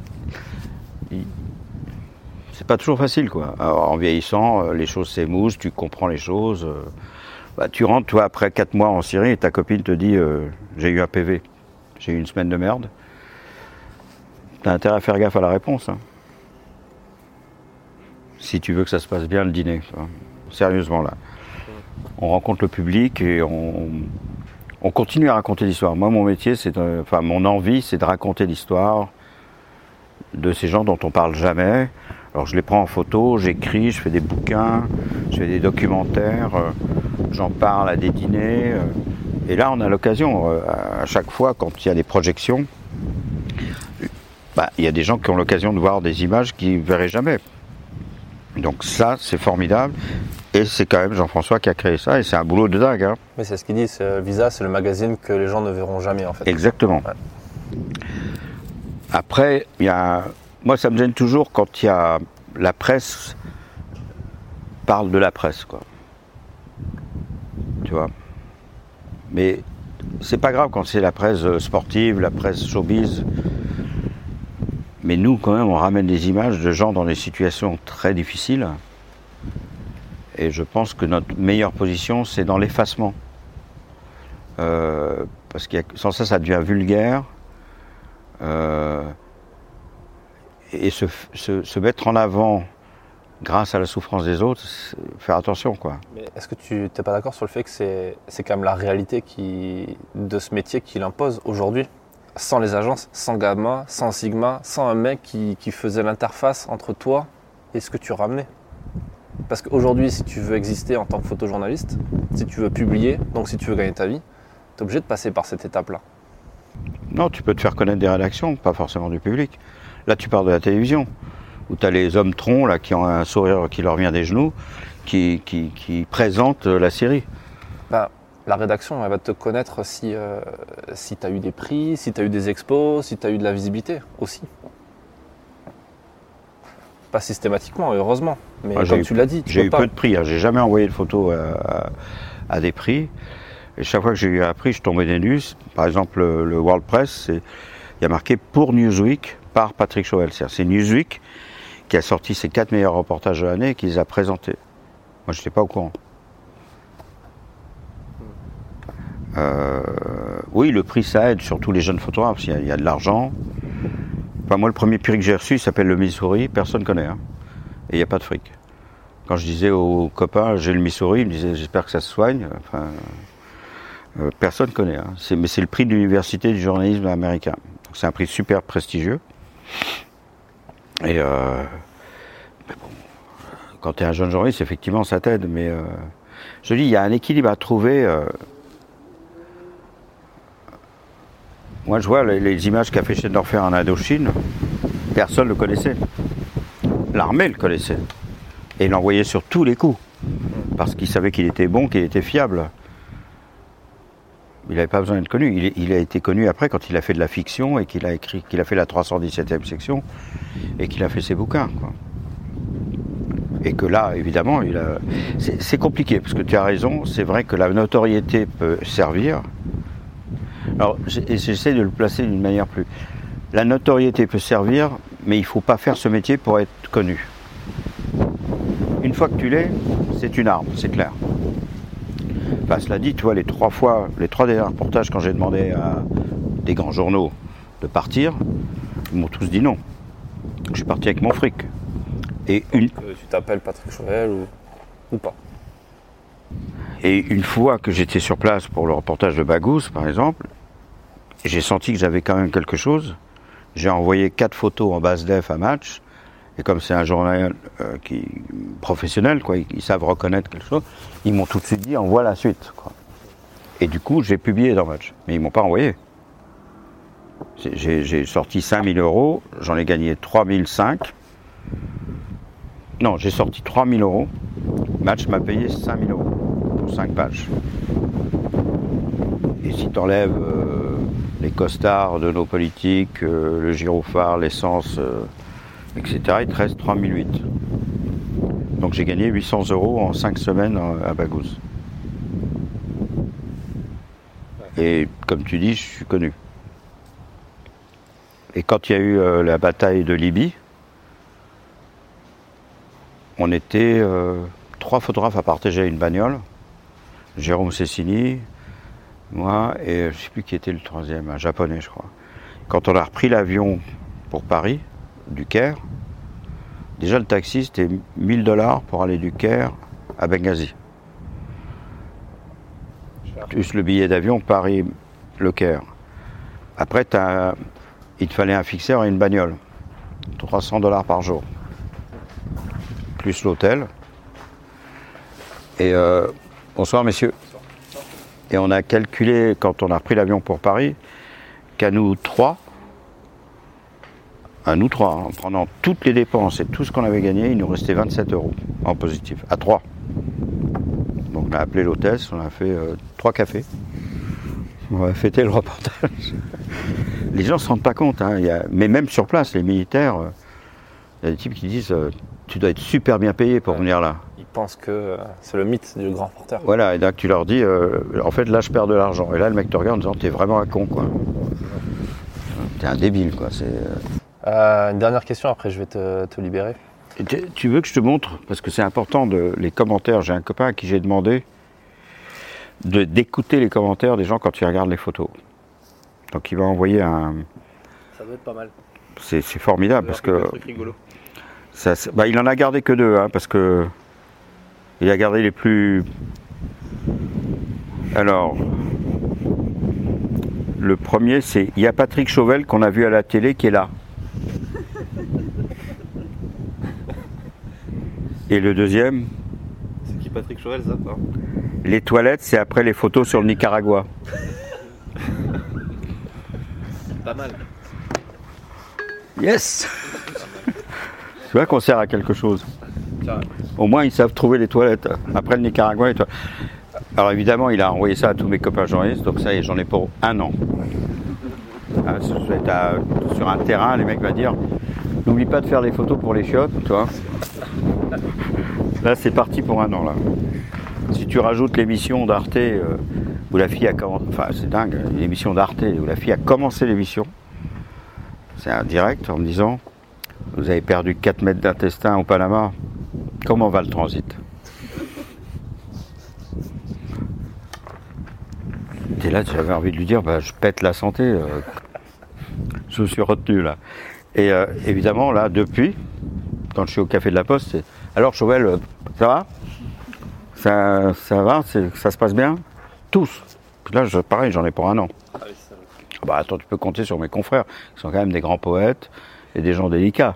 c'est pas toujours facile quoi. En vieillissant, euh, les choses s'émoussent, tu comprends les choses. euh, bah, tu rentres, toi, après 4 mois en Syrie et ta copine te dit euh, J'ai eu un PV, j'ai eu une semaine de merde. T'as intérêt à faire gaffe à la réponse. hein. Si tu veux que ça se passe bien le dîner. Sérieusement là. On rencontre le public et on, on continue à raconter l'histoire. Moi, mon métier, c'est enfin, mon envie, c'est de raconter l'histoire de ces gens dont on parle jamais. Alors, je les prends en photo, j'écris, je fais des bouquins, je fais des documentaires, euh, j'en parle à des dîners. euh, et là, on a l'occasion, euh, à chaque fois, quand il y a des projections, bah, il y a des gens qui ont l'occasion de voir des images qu'ils ne verraient jamais. Donc ça, c'est formidable. Et c'est quand même Jean-François qui a créé ça, et c'est un boulot de dingue. Hein. Mais c'est ce qu'il dit, Visa, c'est le magazine que les gens ne verront jamais en fait. Exactement. Après, il y a, moi, ça me gêne toujours quand il y a la presse parle de la presse, quoi. Tu vois. Mais c'est pas grave quand c'est la presse euh, sportive, la presse showbiz. Mais nous, quand même, on ramène des images de gens dans des situations très difficiles. Et je pense que notre meilleure position, c'est dans l'effacement. Euh, parce que sans ça, ça devient vulgaire. Euh, et se, se- mettre en avant grâce à la souffrance des autres, faire attention, quoi. Est-ce que tu n'es pas d'accord sur le fait que c'est quand même la réalité qui, de ce métier qui l'impose aujourd'hui? Sans les agences, sans Gamma, sans Sigma, sans un mec qui, qui faisait l'interface entre toi et ce que tu ramenais. Parce qu'aujourd'hui, si tu veux exister en tant que photojournaliste, si tu veux publier, donc si tu veux gagner ta vie, tu es obligé de passer par cette étape-là. Non, tu peux te faire connaître des rédactions, pas forcément du public. Là, tu parles de la télévision, où tu as les hommes troncs là, qui ont un sourire qui leur vient des genoux, qui, qui, qui présentent euh, la série. Bah, la rédaction, elle va te connaître si, euh, si tu as eu des prix, si tu as eu des expos, si tu as eu de la visibilité aussi. Pas systématiquement, heureusement. Mais comme eu- tu l'as dit, tu J'ai eu pas. peu de prix, hein. j'ai jamais envoyé de photos à, à- à des prix. Et chaque fois que j'ai prix, je tombais des nues. Par exemple, le, World Press, c'est- il y a marqué pour Newsweek par Patrick Chauvel. C'est Newsweek qui a sorti ses quatre meilleurs reportages de l'année et qui les a présentés. Moi, je n'étais pas au courant. Euh, oui, le prix, ça aide, surtout les jeunes photographes. Il y a, de l'argent. Moi, le premier prix que j'ai reçu s'appelle le Missouri. Personne ne connaît. hein. Et il n'y a pas de fric. Quand je disais aux copains, j'ai le Missouri, ils me disaient, j'espère que ça se soigne. Euh, personne ne connaît. hein. Mais c'est le prix de l'université du journalisme américain. C'est un prix super prestigieux. Et euh, mais bon, quand tu es un jeune journaliste, effectivement, ça t'aide. Mais euh, je dis, il y a un équilibre à trouver. euh. Moi, je vois les, images qu'a fait Schneiderfer en Indochine. Personne ne le connaissait. L'armée le connaissait. Et l'envoyait sur tous les coups. Parce qu'il savait qu'il était bon, qu'il était fiable. Il n'avait pas besoin d'être connu. Il, a été connu après quand il a fait de la fiction et qu'il a écrit, qu'il a fait la 317e section et qu'il a fait ses bouquins. Et que là, évidemment, c'est, compliqué parce que tu as raison. C'est vrai que la notoriété peut servir. Alors, j'essaie de le placer d'une manière plus. La notoriété peut servir, mais il ne faut pas faire ce métier pour être connu. Une fois que tu l'es, c'est une arme, c'est clair. Enfin, cela dit, tu vois, les trois fois, les trois derniers reportages, quand j'ai demandé à des grands journaux de partir, ils m'ont tous dit non. Je suis parti avec mon fric. Et une, Que tu t'appelles Patrick Chauvel ou, ou pas? et une fois que j'étais sur place pour le reportage de Bagous, par exemple, j'ai senti que j'avais quand même quelque chose. J'ai envoyé quatre photos en base def à match. Et comme c'est un journal euh, qui, professionnel, quoi, ils, savent reconnaître quelque chose, ils m'ont tout de suite dit envoie la suite. Et du coup, j'ai publié dans match. Mais ils m'ont pas envoyé. J'ai- sorti 5000 euros, j'en ai gagné 3005. Non, j'ai sorti 3000 euros. Match m'a payé 5000 euros pour 5 pages. Et si tu enlèves les costards de nos politiques, euh, le gyrophare, l'essence, euh, etc., il te reste 3008. Donc j'ai gagné 800 euros en 5 semaines euh, à Bagous. Et comme tu dis, je suis connu. Et quand il y a eu euh, la bataille de Libye, on était euh, trois photographes à partager une bagnole. Jérôme Cessini, moi et je ne sais plus qui était le troisième, un japonais je crois. Quand on a repris l'avion pour Paris, du Caire, déjà le taxi c'était 1000 dollars pour aller du Caire à Benghazi. Plus le billet d'avion Paris-Le Caire. Après, il te fallait un fixeur et une bagnole. 300 dollars par jour. Plus l'hôtel. Et euh, bonsoir messieurs. Et on a calculé, quand on a repris l'avion pour Paris, qu'à nous trois, à nous trois, en prenant toutes les dépenses et tout ce qu'on avait gagné, il nous restait 27 euros en positif, à trois. Donc on a appelé l'hôtesse, on a fait euh, trois cafés. On va fêter le reportage. les gens ne se rendent pas compte, hein, il y a- mais même sur place, les militaires, euh, il y a des types qui disent euh, Tu dois être super bien payé pour venir là. Ils pensent que c'est le mythe du grand reporter. Voilà, et donc tu leur dis En fait, là, je perds de l'argent. Et là, le mec te regarde en disant T'es vraiment un con, quoi. T'es un débile, quoi. C'est. Euh, une dernière question, après je vais te, te libérer. Tu- Tu veux que je te montre Parce que c'est important, de, les commentaires. J'ai un copain à qui j'ai demandé de- d'écouter les commentaires des gens quand ils regardent les photos. Donc il va envoyer un. Ça doit être pas mal. C'est c'est formidable parce que ça, c'est- bah, il en a gardé que deux, hein, parce que il a gardé les plus. Alors, le premier, c'est il y a Patrick Chauvel qu'on a vu à la télé qui est là. Et le deuxième, C'est qui Patrick Chauvel, ça pas les toilettes, c'est après les photos sur le Nicaragua. Pas mal. Yes Tu vois qu'on sert à quelque chose. Au moins, ils savent trouver les toilettes. Après le Nicaragua, les toilettes. Alors évidemment, il a envoyé ça à tous mes copains journalistes, donc ça y est, j'en ai pour un an. Hein, à- sur un terrain, les mecs vont dire N'oublie pas de faire les photos pour les chiottes, tu vois. Là, c'est parti pour un an, là. Si tu rajoutes l'émission d'Arte euh, où la fille a commencé. Enfin, c'est dingue, l'émission d'Arte où la fille a commencé l'émission. C'est un direct en me disant Vous avez perdu 4 mètres d'intestin au Panama. Comment va le transit? Et là, j'avais envie de lui dire bah, Je pète la santé. euh, je me suis retenu là. Et euh, évidemment, là, depuis, quand je suis au Café de la Poste, c'est Alors, Chauvel, euh, ça va? Ça, ça va Ça se passe bien? Tous. Puis là, je- pareil, j'en ai pour un an. Bah attends, tu peux compter sur mes confrères, qui sont quand même des grands poètes et des gens délicats.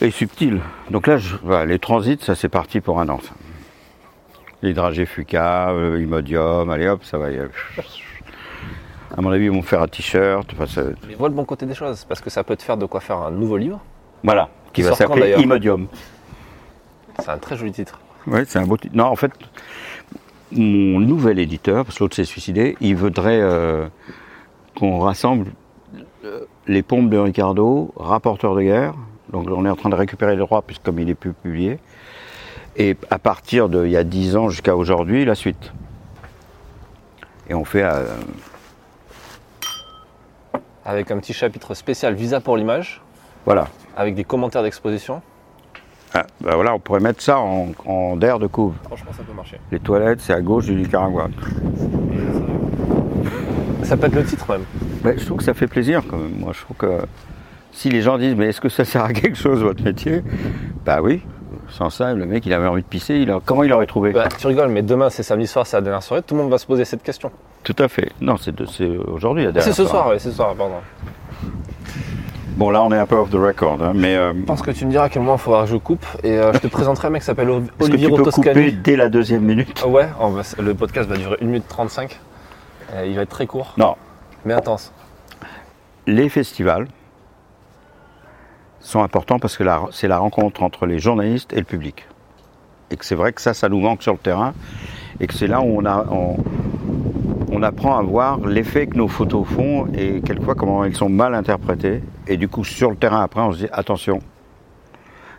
Et subtils. Donc là, je- les transits, ça c'est parti pour un an. ça. L'hydragé Fuca, euh, Imodium, allez hop, ça va. y. À mon avis, ils vont me faire un t-shirt. enfin, ça- Mais vois le bon côté des choses, parce que ça peut te faire de quoi faire un nouveau livre. Voilà, qui Qui va s'appeler Imodium. C'est un très joli titre. Oui, c'est un beau titre. Non, en fait, mon nouvel éditeur, parce que l'autre s'est suicidé, il voudrait euh, qu'on rassemble euh, les pompes de Ricardo, rapporteur de guerre. Donc on est en train de récupérer les droits, puisque comme il est plus publié. Et à partir d'il y a 10 ans jusqu'à aujourd'hui, la suite. Et on fait. euh, Avec un petit chapitre spécial Visa pour l'image, voilà. Avec des commentaires d'exposition. Ah, bah voilà, on pourrait mettre ça en, en d'air de couve. Franchement, ça peut marcher. Les toilettes, c'est à gauche du Nicaragua. Ça peut être le titre même. Ben, je trouve que ça fait plaisir quand même. Moi, je trouve que si les gens disent mais est-ce que ça sert à quelque chose votre métier? Bah oui. Sans ça, le mec, il avait envie de pisser. Il a... Comment il aurait trouvé? Bah, tu rigoles, mais demain c'est samedi soir, c'est la dernière soirée, tout le monde va se poser cette question. Tout à fait. Non, c'est, aujourd'hui la Ah, dernière c'est ce soirée. soir, oui, c'est ce soir, pardon. Bon, là, on est un peu off the record, hein, mais euh, Je pense que tu me diras à quel moment il faudra que je coupe et euh, je te présenterai un mec qui s'appelle Olivier tu peux couper Toscani. dès la deuxième minute? Ouais, on va- le podcast va durer 1 minute 35. Euh, il va être très court, Non. mais intense. Les festivals sont importants parce que c'est la rencontre entre les journalistes et le public. Et que c'est vrai que ça, ça nous manque sur le terrain. Et que c'est là où on, a, on, on apprend à voir l'effet que nos photos font et quelquefois comment elles sont mal interprétées. Et du coup, sur le terrain, après, on se dit attention,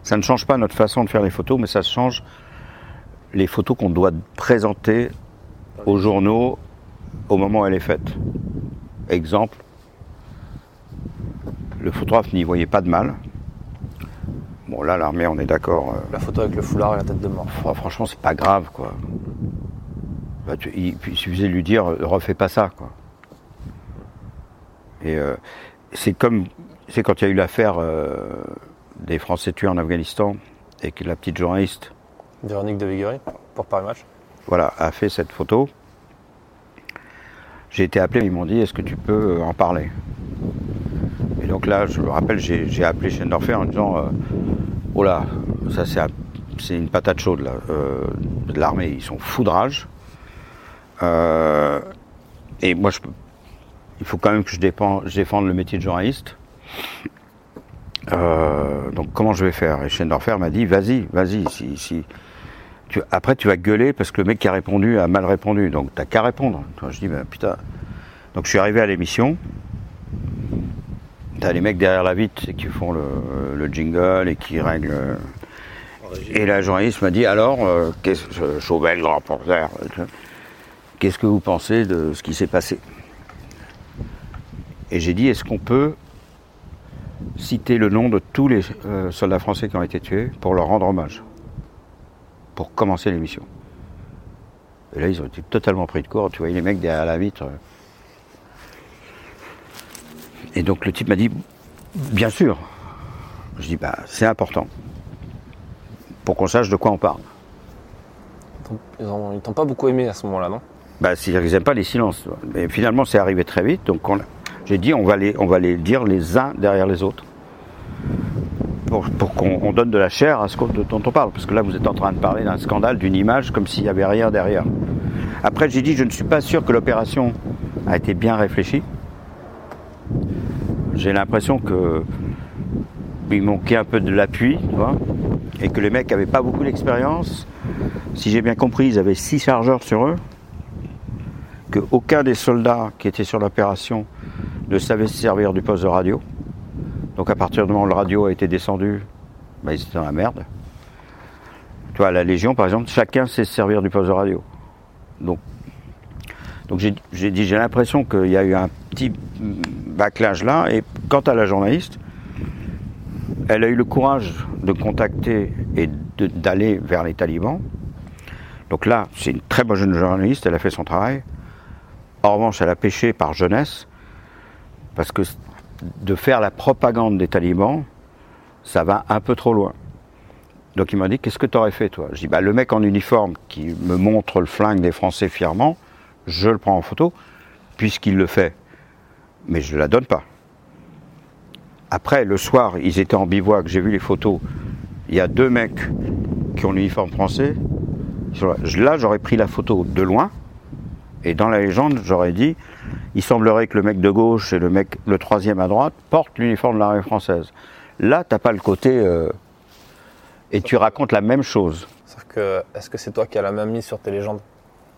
ça ne change pas notre façon de faire les photos, mais ça change les photos qu'on doit présenter aux journaux au moment où elle est faite. Exemple, le photographe n'y voyait pas de mal. Bon, là, l'armée, on est d'accord. euh, La photo avec le foulard et la tête de mort. Fr- Franchement, c'est pas grave, quoi. Bah, tu- il, il suffisait de lui dire, euh, refais pas ça, quoi. Et euh, c'est comme, c'est quand il y a eu l'affaire euh, des Français tués en Afghanistan et que la petite journaliste, Véronique de Viguerie pour Paris Match. voilà, a fait cette photo. J'ai été appelé, ils m'ont dit, est-ce que tu peux en parler? Et donc là, je me rappelle, j'ai appelé Schendorfer en disant, euh, oh là, ça c'est un- c'est une patate chaude là, de l'armée, ils sont fous de rage. Euh, et moi, je, il faut quand même que je, défende le métier de journaliste. Euh, donc comment je vais faire? Et Schendorfer m'a dit, vas-y, vas-y, si, si, après, tu vas gueuler parce que le mec qui a répondu a mal répondu. Donc, t'as qu'à répondre. Je dis, ben, putain. Donc, je suis arrivé à l'émission. T'as les mecs derrière la vitre qui font le, le jingle et qui règlent. euh, Et la journaliste m'a dit, alors, qu'est-ce que Chauvel, rapporteur, euh, qu'est-ce que vous pensez de ce qui s'est passé? Et j'ai dit, est-ce qu'on peut citer le nom de tous les euh, soldats français qui ont été tués pour leur rendre hommage pour commencer l'émission? Et là, ils ont été totalement pris de court. Tu vois, les mecs derrière la vitre. euh. Et donc, le type m'a dit, bien sûr. Je dis, bah, c'est important. Pour qu'on sache de quoi on parle. Ils ont- ils t'ont pas beaucoup aimé à ce moment-là, non? Bah, c'est-à-dire n'aiment pas les silences. Mais finalement, c'est arrivé très vite. Donc, j'ai dit, on va, les, on va les dire les uns derrière les autres. Pour, qu'on on donne de la chair à ce dont on parle. Parce que là, vous êtes en train de parler d'un scandale, d'une image, comme s'il n'y avait rien derrière. Après, j'ai dit, je ne suis pas sûr que l'opération a été bien réfléchie. J'ai l'impression que il manquait un peu de l'appui, et que les mecs n'avaient pas beaucoup d'expérience. Si j'ai bien compris, ils avaient six chargeurs sur eux que aucun des soldats qui étaient sur l'opération ne savait se servir du poste de radio. Donc à partir du moment où le radio a été descendu, bah, ils étaient dans la merde. Tu vois, à la Légion, par exemple, chacun sait se servir du poste de radio. Donc, donc j'ai dit, j'ai l'impression qu'il y a eu un petit backlash là. Et quant à la journaliste, elle a eu le courage de contacter et d'aller vers les talibans. Donc là, c'est une très bonne jeune journaliste, elle a fait son travail. En revanche, elle a péché par jeunesse, parce que de faire la propagande des talibans, ça va un peu trop loin. Donc il m'a dit, qu'est-ce que tu aurais fait toi? Je dis, bah, le mec en uniforme qui me montre le flingue des Français fièrement, je le prends en photo, puisqu'il le fait. Mais je ne la donne pas. Après, le soir, ils étaient en bivouac, j'ai vu les photos. Il y a deux mecs qui ont l'uniforme français. Là, j'aurais pris la photo de loin. Et dans la légende, j'aurais dit, il semblerait que le mec de gauche et le mec, le troisième à droite, portent l'uniforme de l'armée française. Là, t'as pas le côté. euh, et tu racontes la même chose. Sauf que, est-ce que c'est toi qui as la même mise sur tes légendes?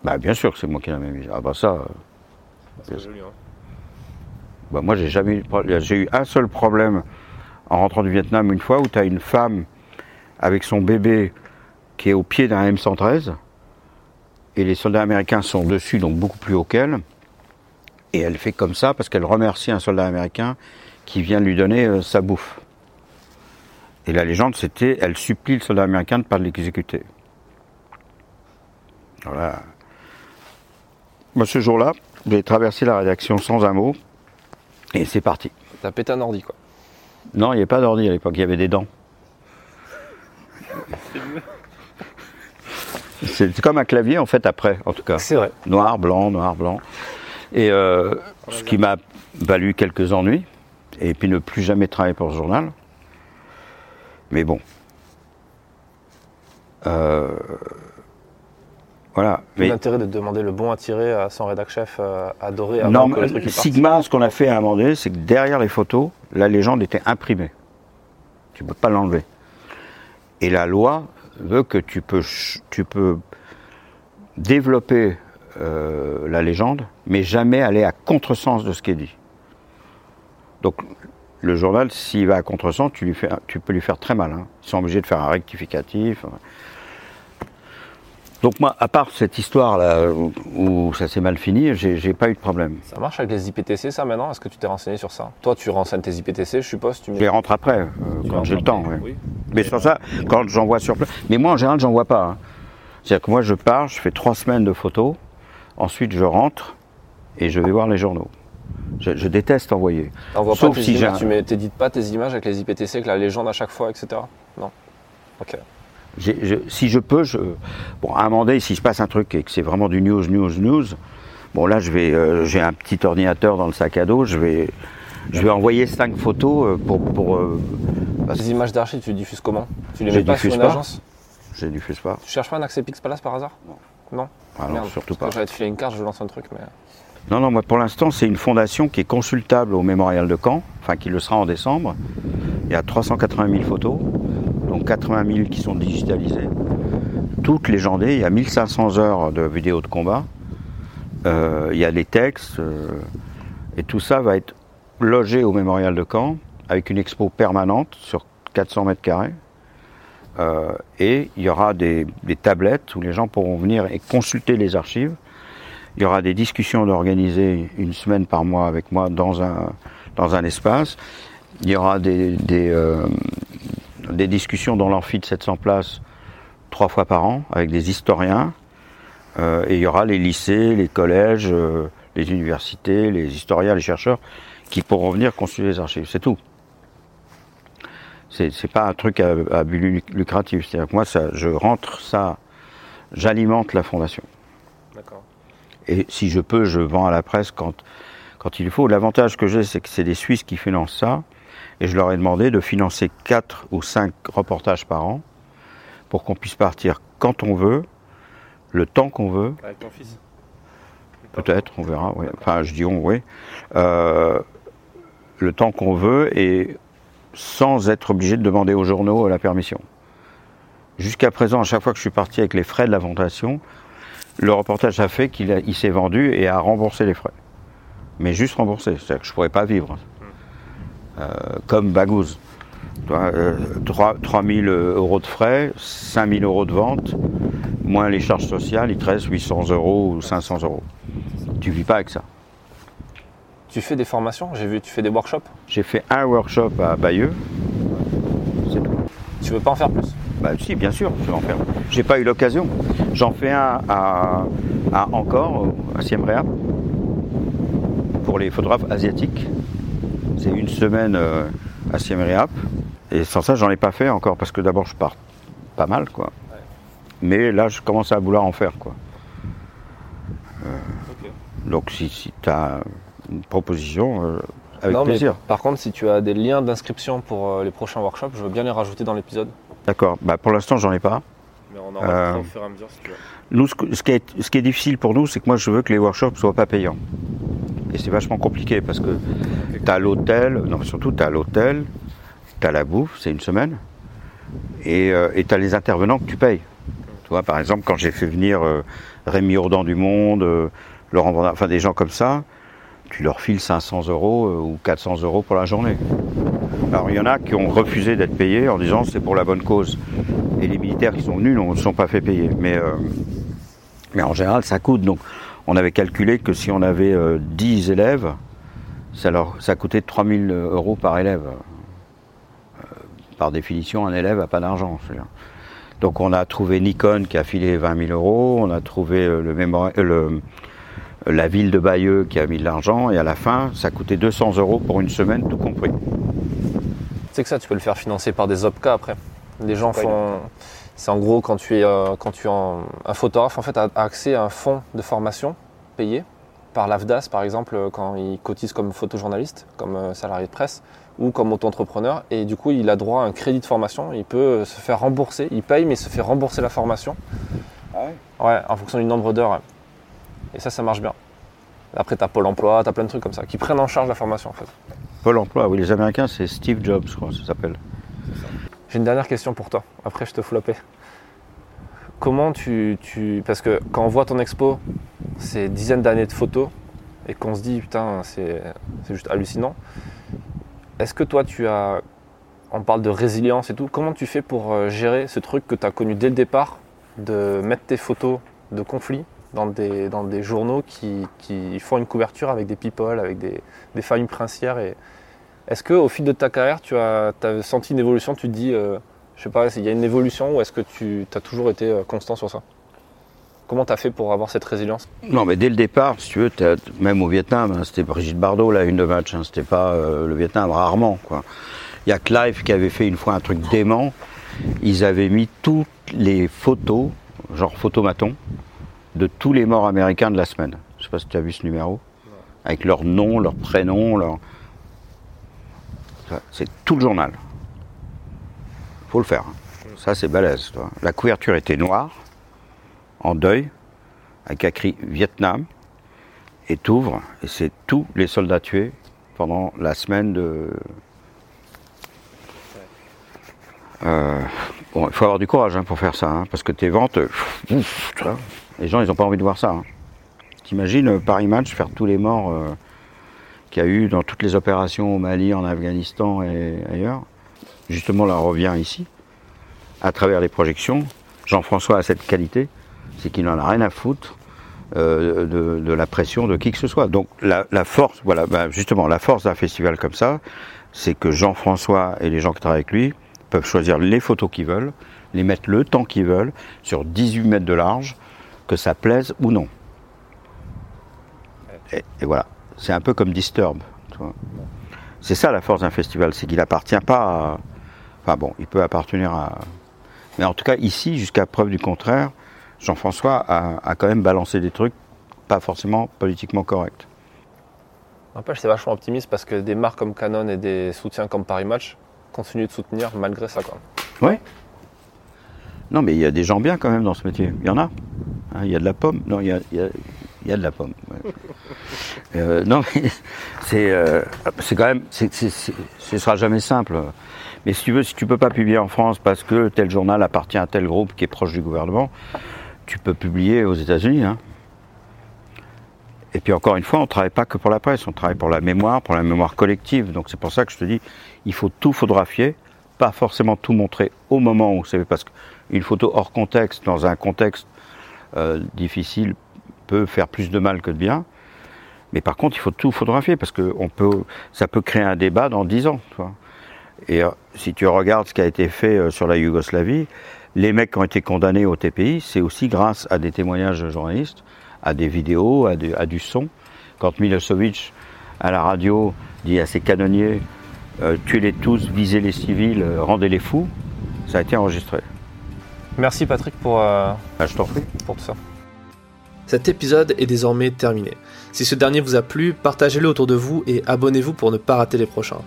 Bah, bien sûr que c'est moi qui l'ai même dit. Ah, bah, ça. euh, C'est joli, hein. Bah, moi, j'ai jamais eu de problème. J'ai eu un seul problème en rentrant du Vietnam une fois où tu as une femme avec son bébé qui est au pied d'un M113 et les soldats américains sont dessus, donc beaucoup plus haut qu'elle. Et elle fait comme ça parce qu'elle remercie un soldat américain qui vient lui donner euh, sa bouffe. Et la légende, c'était elle supplie le soldat américain de ne pas l'exécuter. Voilà. Moi, ce jour-là, j'ai traversé la rédaction sans un mot. Et c'est parti. T'as pété un ordi, quoi. Non, il n'y avait pas d'ordi à l'époque, il y avait des dents. C'est comme un clavier en fait après, en tout cas. C'est vrai. Noir, blanc, noir, blanc. Et euh, ce qui m'a valu quelques ennuis, et puis ne plus jamais travailler pour ce journal. Mais bon. Euh, voilà. Mais l'intérêt de demander le bon à tirer à son rédac chef euh, adoré avant non, que le truc. Sigma, ce qu'on a fait à un moment donné, c'est que derrière les photos, la légende était imprimée. Tu ne peux pas l'enlever. Et la loi veut que tu peux, tu peux développer euh, la légende, mais jamais aller à contresens de ce qui est dit. Donc, le journal, s'il va à contresens, tu, lui fais, tu peux lui faire très mal. hein. Ils sont obligés de faire un rectificatif. Donc moi, à part cette histoire-là où, où ça s'est mal fini, j'ai pas eu de problème. Ça marche avec les IPTC, ça maintenant? Est-ce que tu t'es renseigné sur ça? Toi, tu renseignes tes IPTC, je suppose tu Je les rentre après, euh, quand j'ai le temps. oui. Mais sur ça, quand j'envoie sur place. Mais moi, en général, j'en vois pas. hein. C'est-à-dire que moi, je pars, je fais trois semaines de photos, ensuite je rentre et je vais voir les journaux. Je, je déteste envoyer. T'envoies pas Sauf tes si images, tu t'édites pas tes images avec les IPTC, avec la légende à chaque fois, etc. Non? Ok. Je- si je peux, je, bon, à un moment donné, s'il se passe un truc et que c'est vraiment du news, news, news, bon là, je vais, euh, j'ai un petit ordinateur dans le sac à dos, je vais, je vais envoyer cinq photos euh, pour, pour, euh, que Les images d'archives, tu les diffuses comment? Tu les mets pas sur une pas. agence? Je diffuse pas. Tu cherches pas un accès Pixpalace par hasard? Non Ah non, Merde, surtout pas. J'allais te filer une carte, je lance un truc, mais. Non, non, moi pour l'instant, c'est une fondation qui est consultable au mémorial de Caen, enfin qui le sera en décembre. Il y a 380 000 photos, donc 80 000 qui sont digitalisées. toutes légendées. Il y a 1500 heures de vidéos de combat. Euh, il y a les textes. euh, et tout ça va être logé au mémorial de Caen avec une expo permanente sur 400 mètres carrés. Euh, et il y aura des, des tablettes où les gens pourront venir et consulter les archives. Il y aura des discussions d'organiser une semaine par mois avec moi dans un, dans un espace. Il y aura des, des, euh, discussions dans l'amphi de 700 places trois fois par an avec des historiens. Euh, et il y aura les lycées, les collèges, euh, les universités, les historiens, les chercheurs qui pourront venir consulter les archives. C'est tout. C'est c'est pas un truc à, à but lu- lucratif. C'est-à-dire que moi, ça, je rentre ça, j'alimente la fondation. Et si je peux, je vends à la presse quand, quand il faut. L'avantage que j'ai, c'est que c'est des Suisses qui financent ça. Et je leur ai demandé de financer 4 ou 5 reportages par an pour qu'on puisse partir quand on veut, le temps qu'on veut, Avec ton fils peut-être, on verra. oui. Enfin, je dis on, oui. Euh, le temps qu'on veut et sans être obligé de demander aux journaux la permission. Jusqu'à présent, à chaque fois que je suis parti avec les frais de la fondation, le reportage a fait qu'il il s'est vendu et a remboursé les frais. Mais juste remboursé, c'est-à-dire que je ne pourrais pas vivre. Euh, comme Bagouze. Tu vois, euh, 3, 000 euros de frais, 5 000 euros de vente, moins les charges sociales, il te reste 800 euros ou 500 euros. Tu vis pas avec ça. Tu fais des formations? J'ai vu, tu fais des workshops? J'ai fait un workshop à Bayeux. C'est tout. Tu veux pas en faire plus? Bah si, bien sûr, je vais en faire. J'ai pas eu l'occasion. J'en fais un à, à encore, à Siem Reap, pour les photographes asiatiques. C'est une semaine euh, à Siem Reap. Et sans ça, j'en ai pas fait encore, parce que d'abord, je pars pas mal, quoi. Mais là, je commence à vouloir en faire, quoi. Euh, Donc, si, si tu as une proposition, euh, avec Non, mais plaisir. par contre, si tu as des liens d'inscription pour euh, les prochains workshops, je veux bien les rajouter dans l'épisode. D'accord. Bah, pour l'instant, j'en ai pas. Mais on en rajoutera au fur et à mesure si tu veux. Nous, ce, ce qui est, ce qui est difficile pour nous, c'est que moi, je veux que les workshops soient pas payants. Et c'est vachement compliqué parce que tu as l'hôtel, non, surtout tu as l'hôtel, tu as la bouffe, c'est une semaine, et tu as les intervenants que tu payes. Tu vois, par exemple, quand j'ai fait venir euh, Rémi Ourdan du Monde, euh, Laurent Vandin, enfin des gens comme ça, tu leur files 500 euros euh, ou 400 euros pour la journée. Alors il y en a qui ont refusé d'être payés en disant c'est pour la bonne cause. Et les militaires qui sont venus ne sont pas fait payer. Mais, euh, mais en général, ça coûte. Donc on avait calculé que si on avait euh, 10 élèves, ça, leur, ça coûtait 3000 euros par élève. Euh, par définition, un élève n'a pas d'argent. Donc on a trouvé Nikon qui a filé 20 000 euros, on a trouvé euh, euh, le- la ville de Bayeux qui a mis de l'argent, et à la fin, ça coûtait 200 euros pour une semaine, tout compris. Sais que ça, tu peux le faire financer par des OPCA après. Les gens Ouais, font. C'est en gros quand tu es, euh, quand tu es en- un photographe, en fait, a accès à un fonds de formation payé par l'AFDAS, par exemple, euh, quand il cotise comme photojournaliste, comme euh, salarié de presse ou comme auto-entrepreneur. Et du coup, il a droit à un crédit de formation. Il peut se faire rembourser. Il paye, mais il se fait rembourser la formation. Ouais, en fonction du nombre d'heures. ouais. Et ça, ça marche bien. Après, tu as Pôle emploi, tu as plein de trucs comme ça qui prennent en charge la formation en fait. Pôle emploi, oui, les Américains, c'est Steve Jobs, je ça s'appelle. J'ai une dernière question pour toi. Après, je te floppais. Comment tu, tu- Parce que quand on voit ton expo, ces dizaines d'années de photos, et qu'on se dit, putain, c'est c'est juste hallucinant. Est-ce que toi, tu as. On parle de résilience et tout. Comment tu fais pour euh, gérer ce truc que tu as connu dès le départ, de mettre tes photos de conflits dans des, dans des journaux qui, qui font une couverture avec des people, avec des, des familles princières. Et, est-ce qu'au fil de ta carrière, tu as, t'as senti une évolution? Tu te dis, euh, je sais pas, il y a une évolution ou est-ce que tu as toujours été euh, constant sur ça? Comment tu as fait pour avoir cette résilience? Non, mais dès le départ, si tu veux, même au Vietnam, hein, c'était Brigitte Bardot, la une de match, hein, c'était pas euh, le Vietnam, rarement. Il y a Clive qui avait fait une fois un truc dément, ils avaient mis toutes les photos, genre photomaton, de tous les morts américains de la semaine. Je sais pas si tu as vu ce numéro, avec leur nom, leur prénom, leur... C'est tout le journal. Faut le faire. hein. Ça, c'est balèze. tu vois. La couverture était noire, en deuil, avec écrit Vietnam, et t'ouvres, et c'est tous les soldats tués pendant la semaine de. Euh, Bon, il faut avoir du courage hein, pour faire ça, hein, parce que tes ventes, tu vois, les gens, ils n'ont pas envie de voir ça. Hein. T'imagines euh, Paris Match faire tous les morts euh, qu'il y a eu dans toutes les opérations au Mali, en Afghanistan et ailleurs. Justement, là, on revient ici, à travers les projections. Jean-François a cette qualité, c'est qu'il n'en a rien à foutre euh, de, la pression de qui que ce soit. Donc la, force, voilà, bah, justement, la force d'un festival comme ça, c'est que Jean-François et les gens qui travaillent avec lui peuvent choisir les photos qu'ils veulent, les mettre le temps qu'ils veulent, sur 18 mètres de large, que ça plaise ou non. Et, et voilà, c'est un peu comme Disturb. C'est ça la force d'un festival, c'est qu'il appartient pas à... Enfin bon, il peut appartenir à... Mais en tout cas, ici, jusqu'à preuve du contraire, Jean-François a, a quand même balancé des trucs pas forcément politiquement corrects. N'empêche, c'est vachement optimiste parce que des marques comme Canon et des soutiens comme Paris Match continuent de soutenir malgré ça. Quoi. Ouais. Non, mais il y a des gens bien quand même dans ce métier. Il y en a. Hein, Il y a de la pomme. Non, il y a, il y a- il y a de la pomme. ouais. Euh, non, mais c'est euh, c'est quand même. c'est- c'est- ce sera jamais simple. Mais si tu veux, si tu peux pas publier en France parce que tel journal appartient à tel groupe qui est proche du gouvernement, tu peux publier aux États-Unis. Hein. Et puis encore une fois, on ne travaille pas que pour la presse, on travaille pour la mémoire, pour la mémoire collective. Donc c'est pour ça que je te dis, il faut tout photographier, pas forcément tout montrer au moment où c'est parce qu'une photo hors contexte, dans un contexte euh, difficile, peut faire plus de mal que de bien. Mais par contre, il faut tout photographier parce que on peut, ça peut créer un débat dans 10 ans. Et euh, si tu regardes ce qui a été fait euh, sur la Yougoslavie, les mecs qui ont été condamnés au TPI, c'est aussi grâce à des témoignages de journalistes, à des vidéos, à, à du son. Quand Milosevic, à la radio, dit à ses canonniers tuez-les tous, visez les civils, rendez-les fous, ça a été enregistré. Merci Patrick pour, euh, Ah, je t'en prie. pour tout ça. Cet épisode est désormais terminé. Si ce dernier vous a plu, partagez-le autour de vous et abonnez-vous pour ne pas rater les prochains.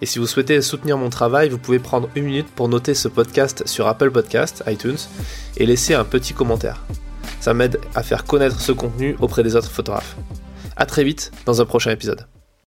Et si vous souhaitez soutenir mon travail, vous pouvez prendre une minute pour noter ce podcast sur Apple Podcast, iTunes, et laisser un petit commentaire. Ça m'aide à faire connaître ce contenu auprès des autres photographes. A très vite dans un prochain épisode.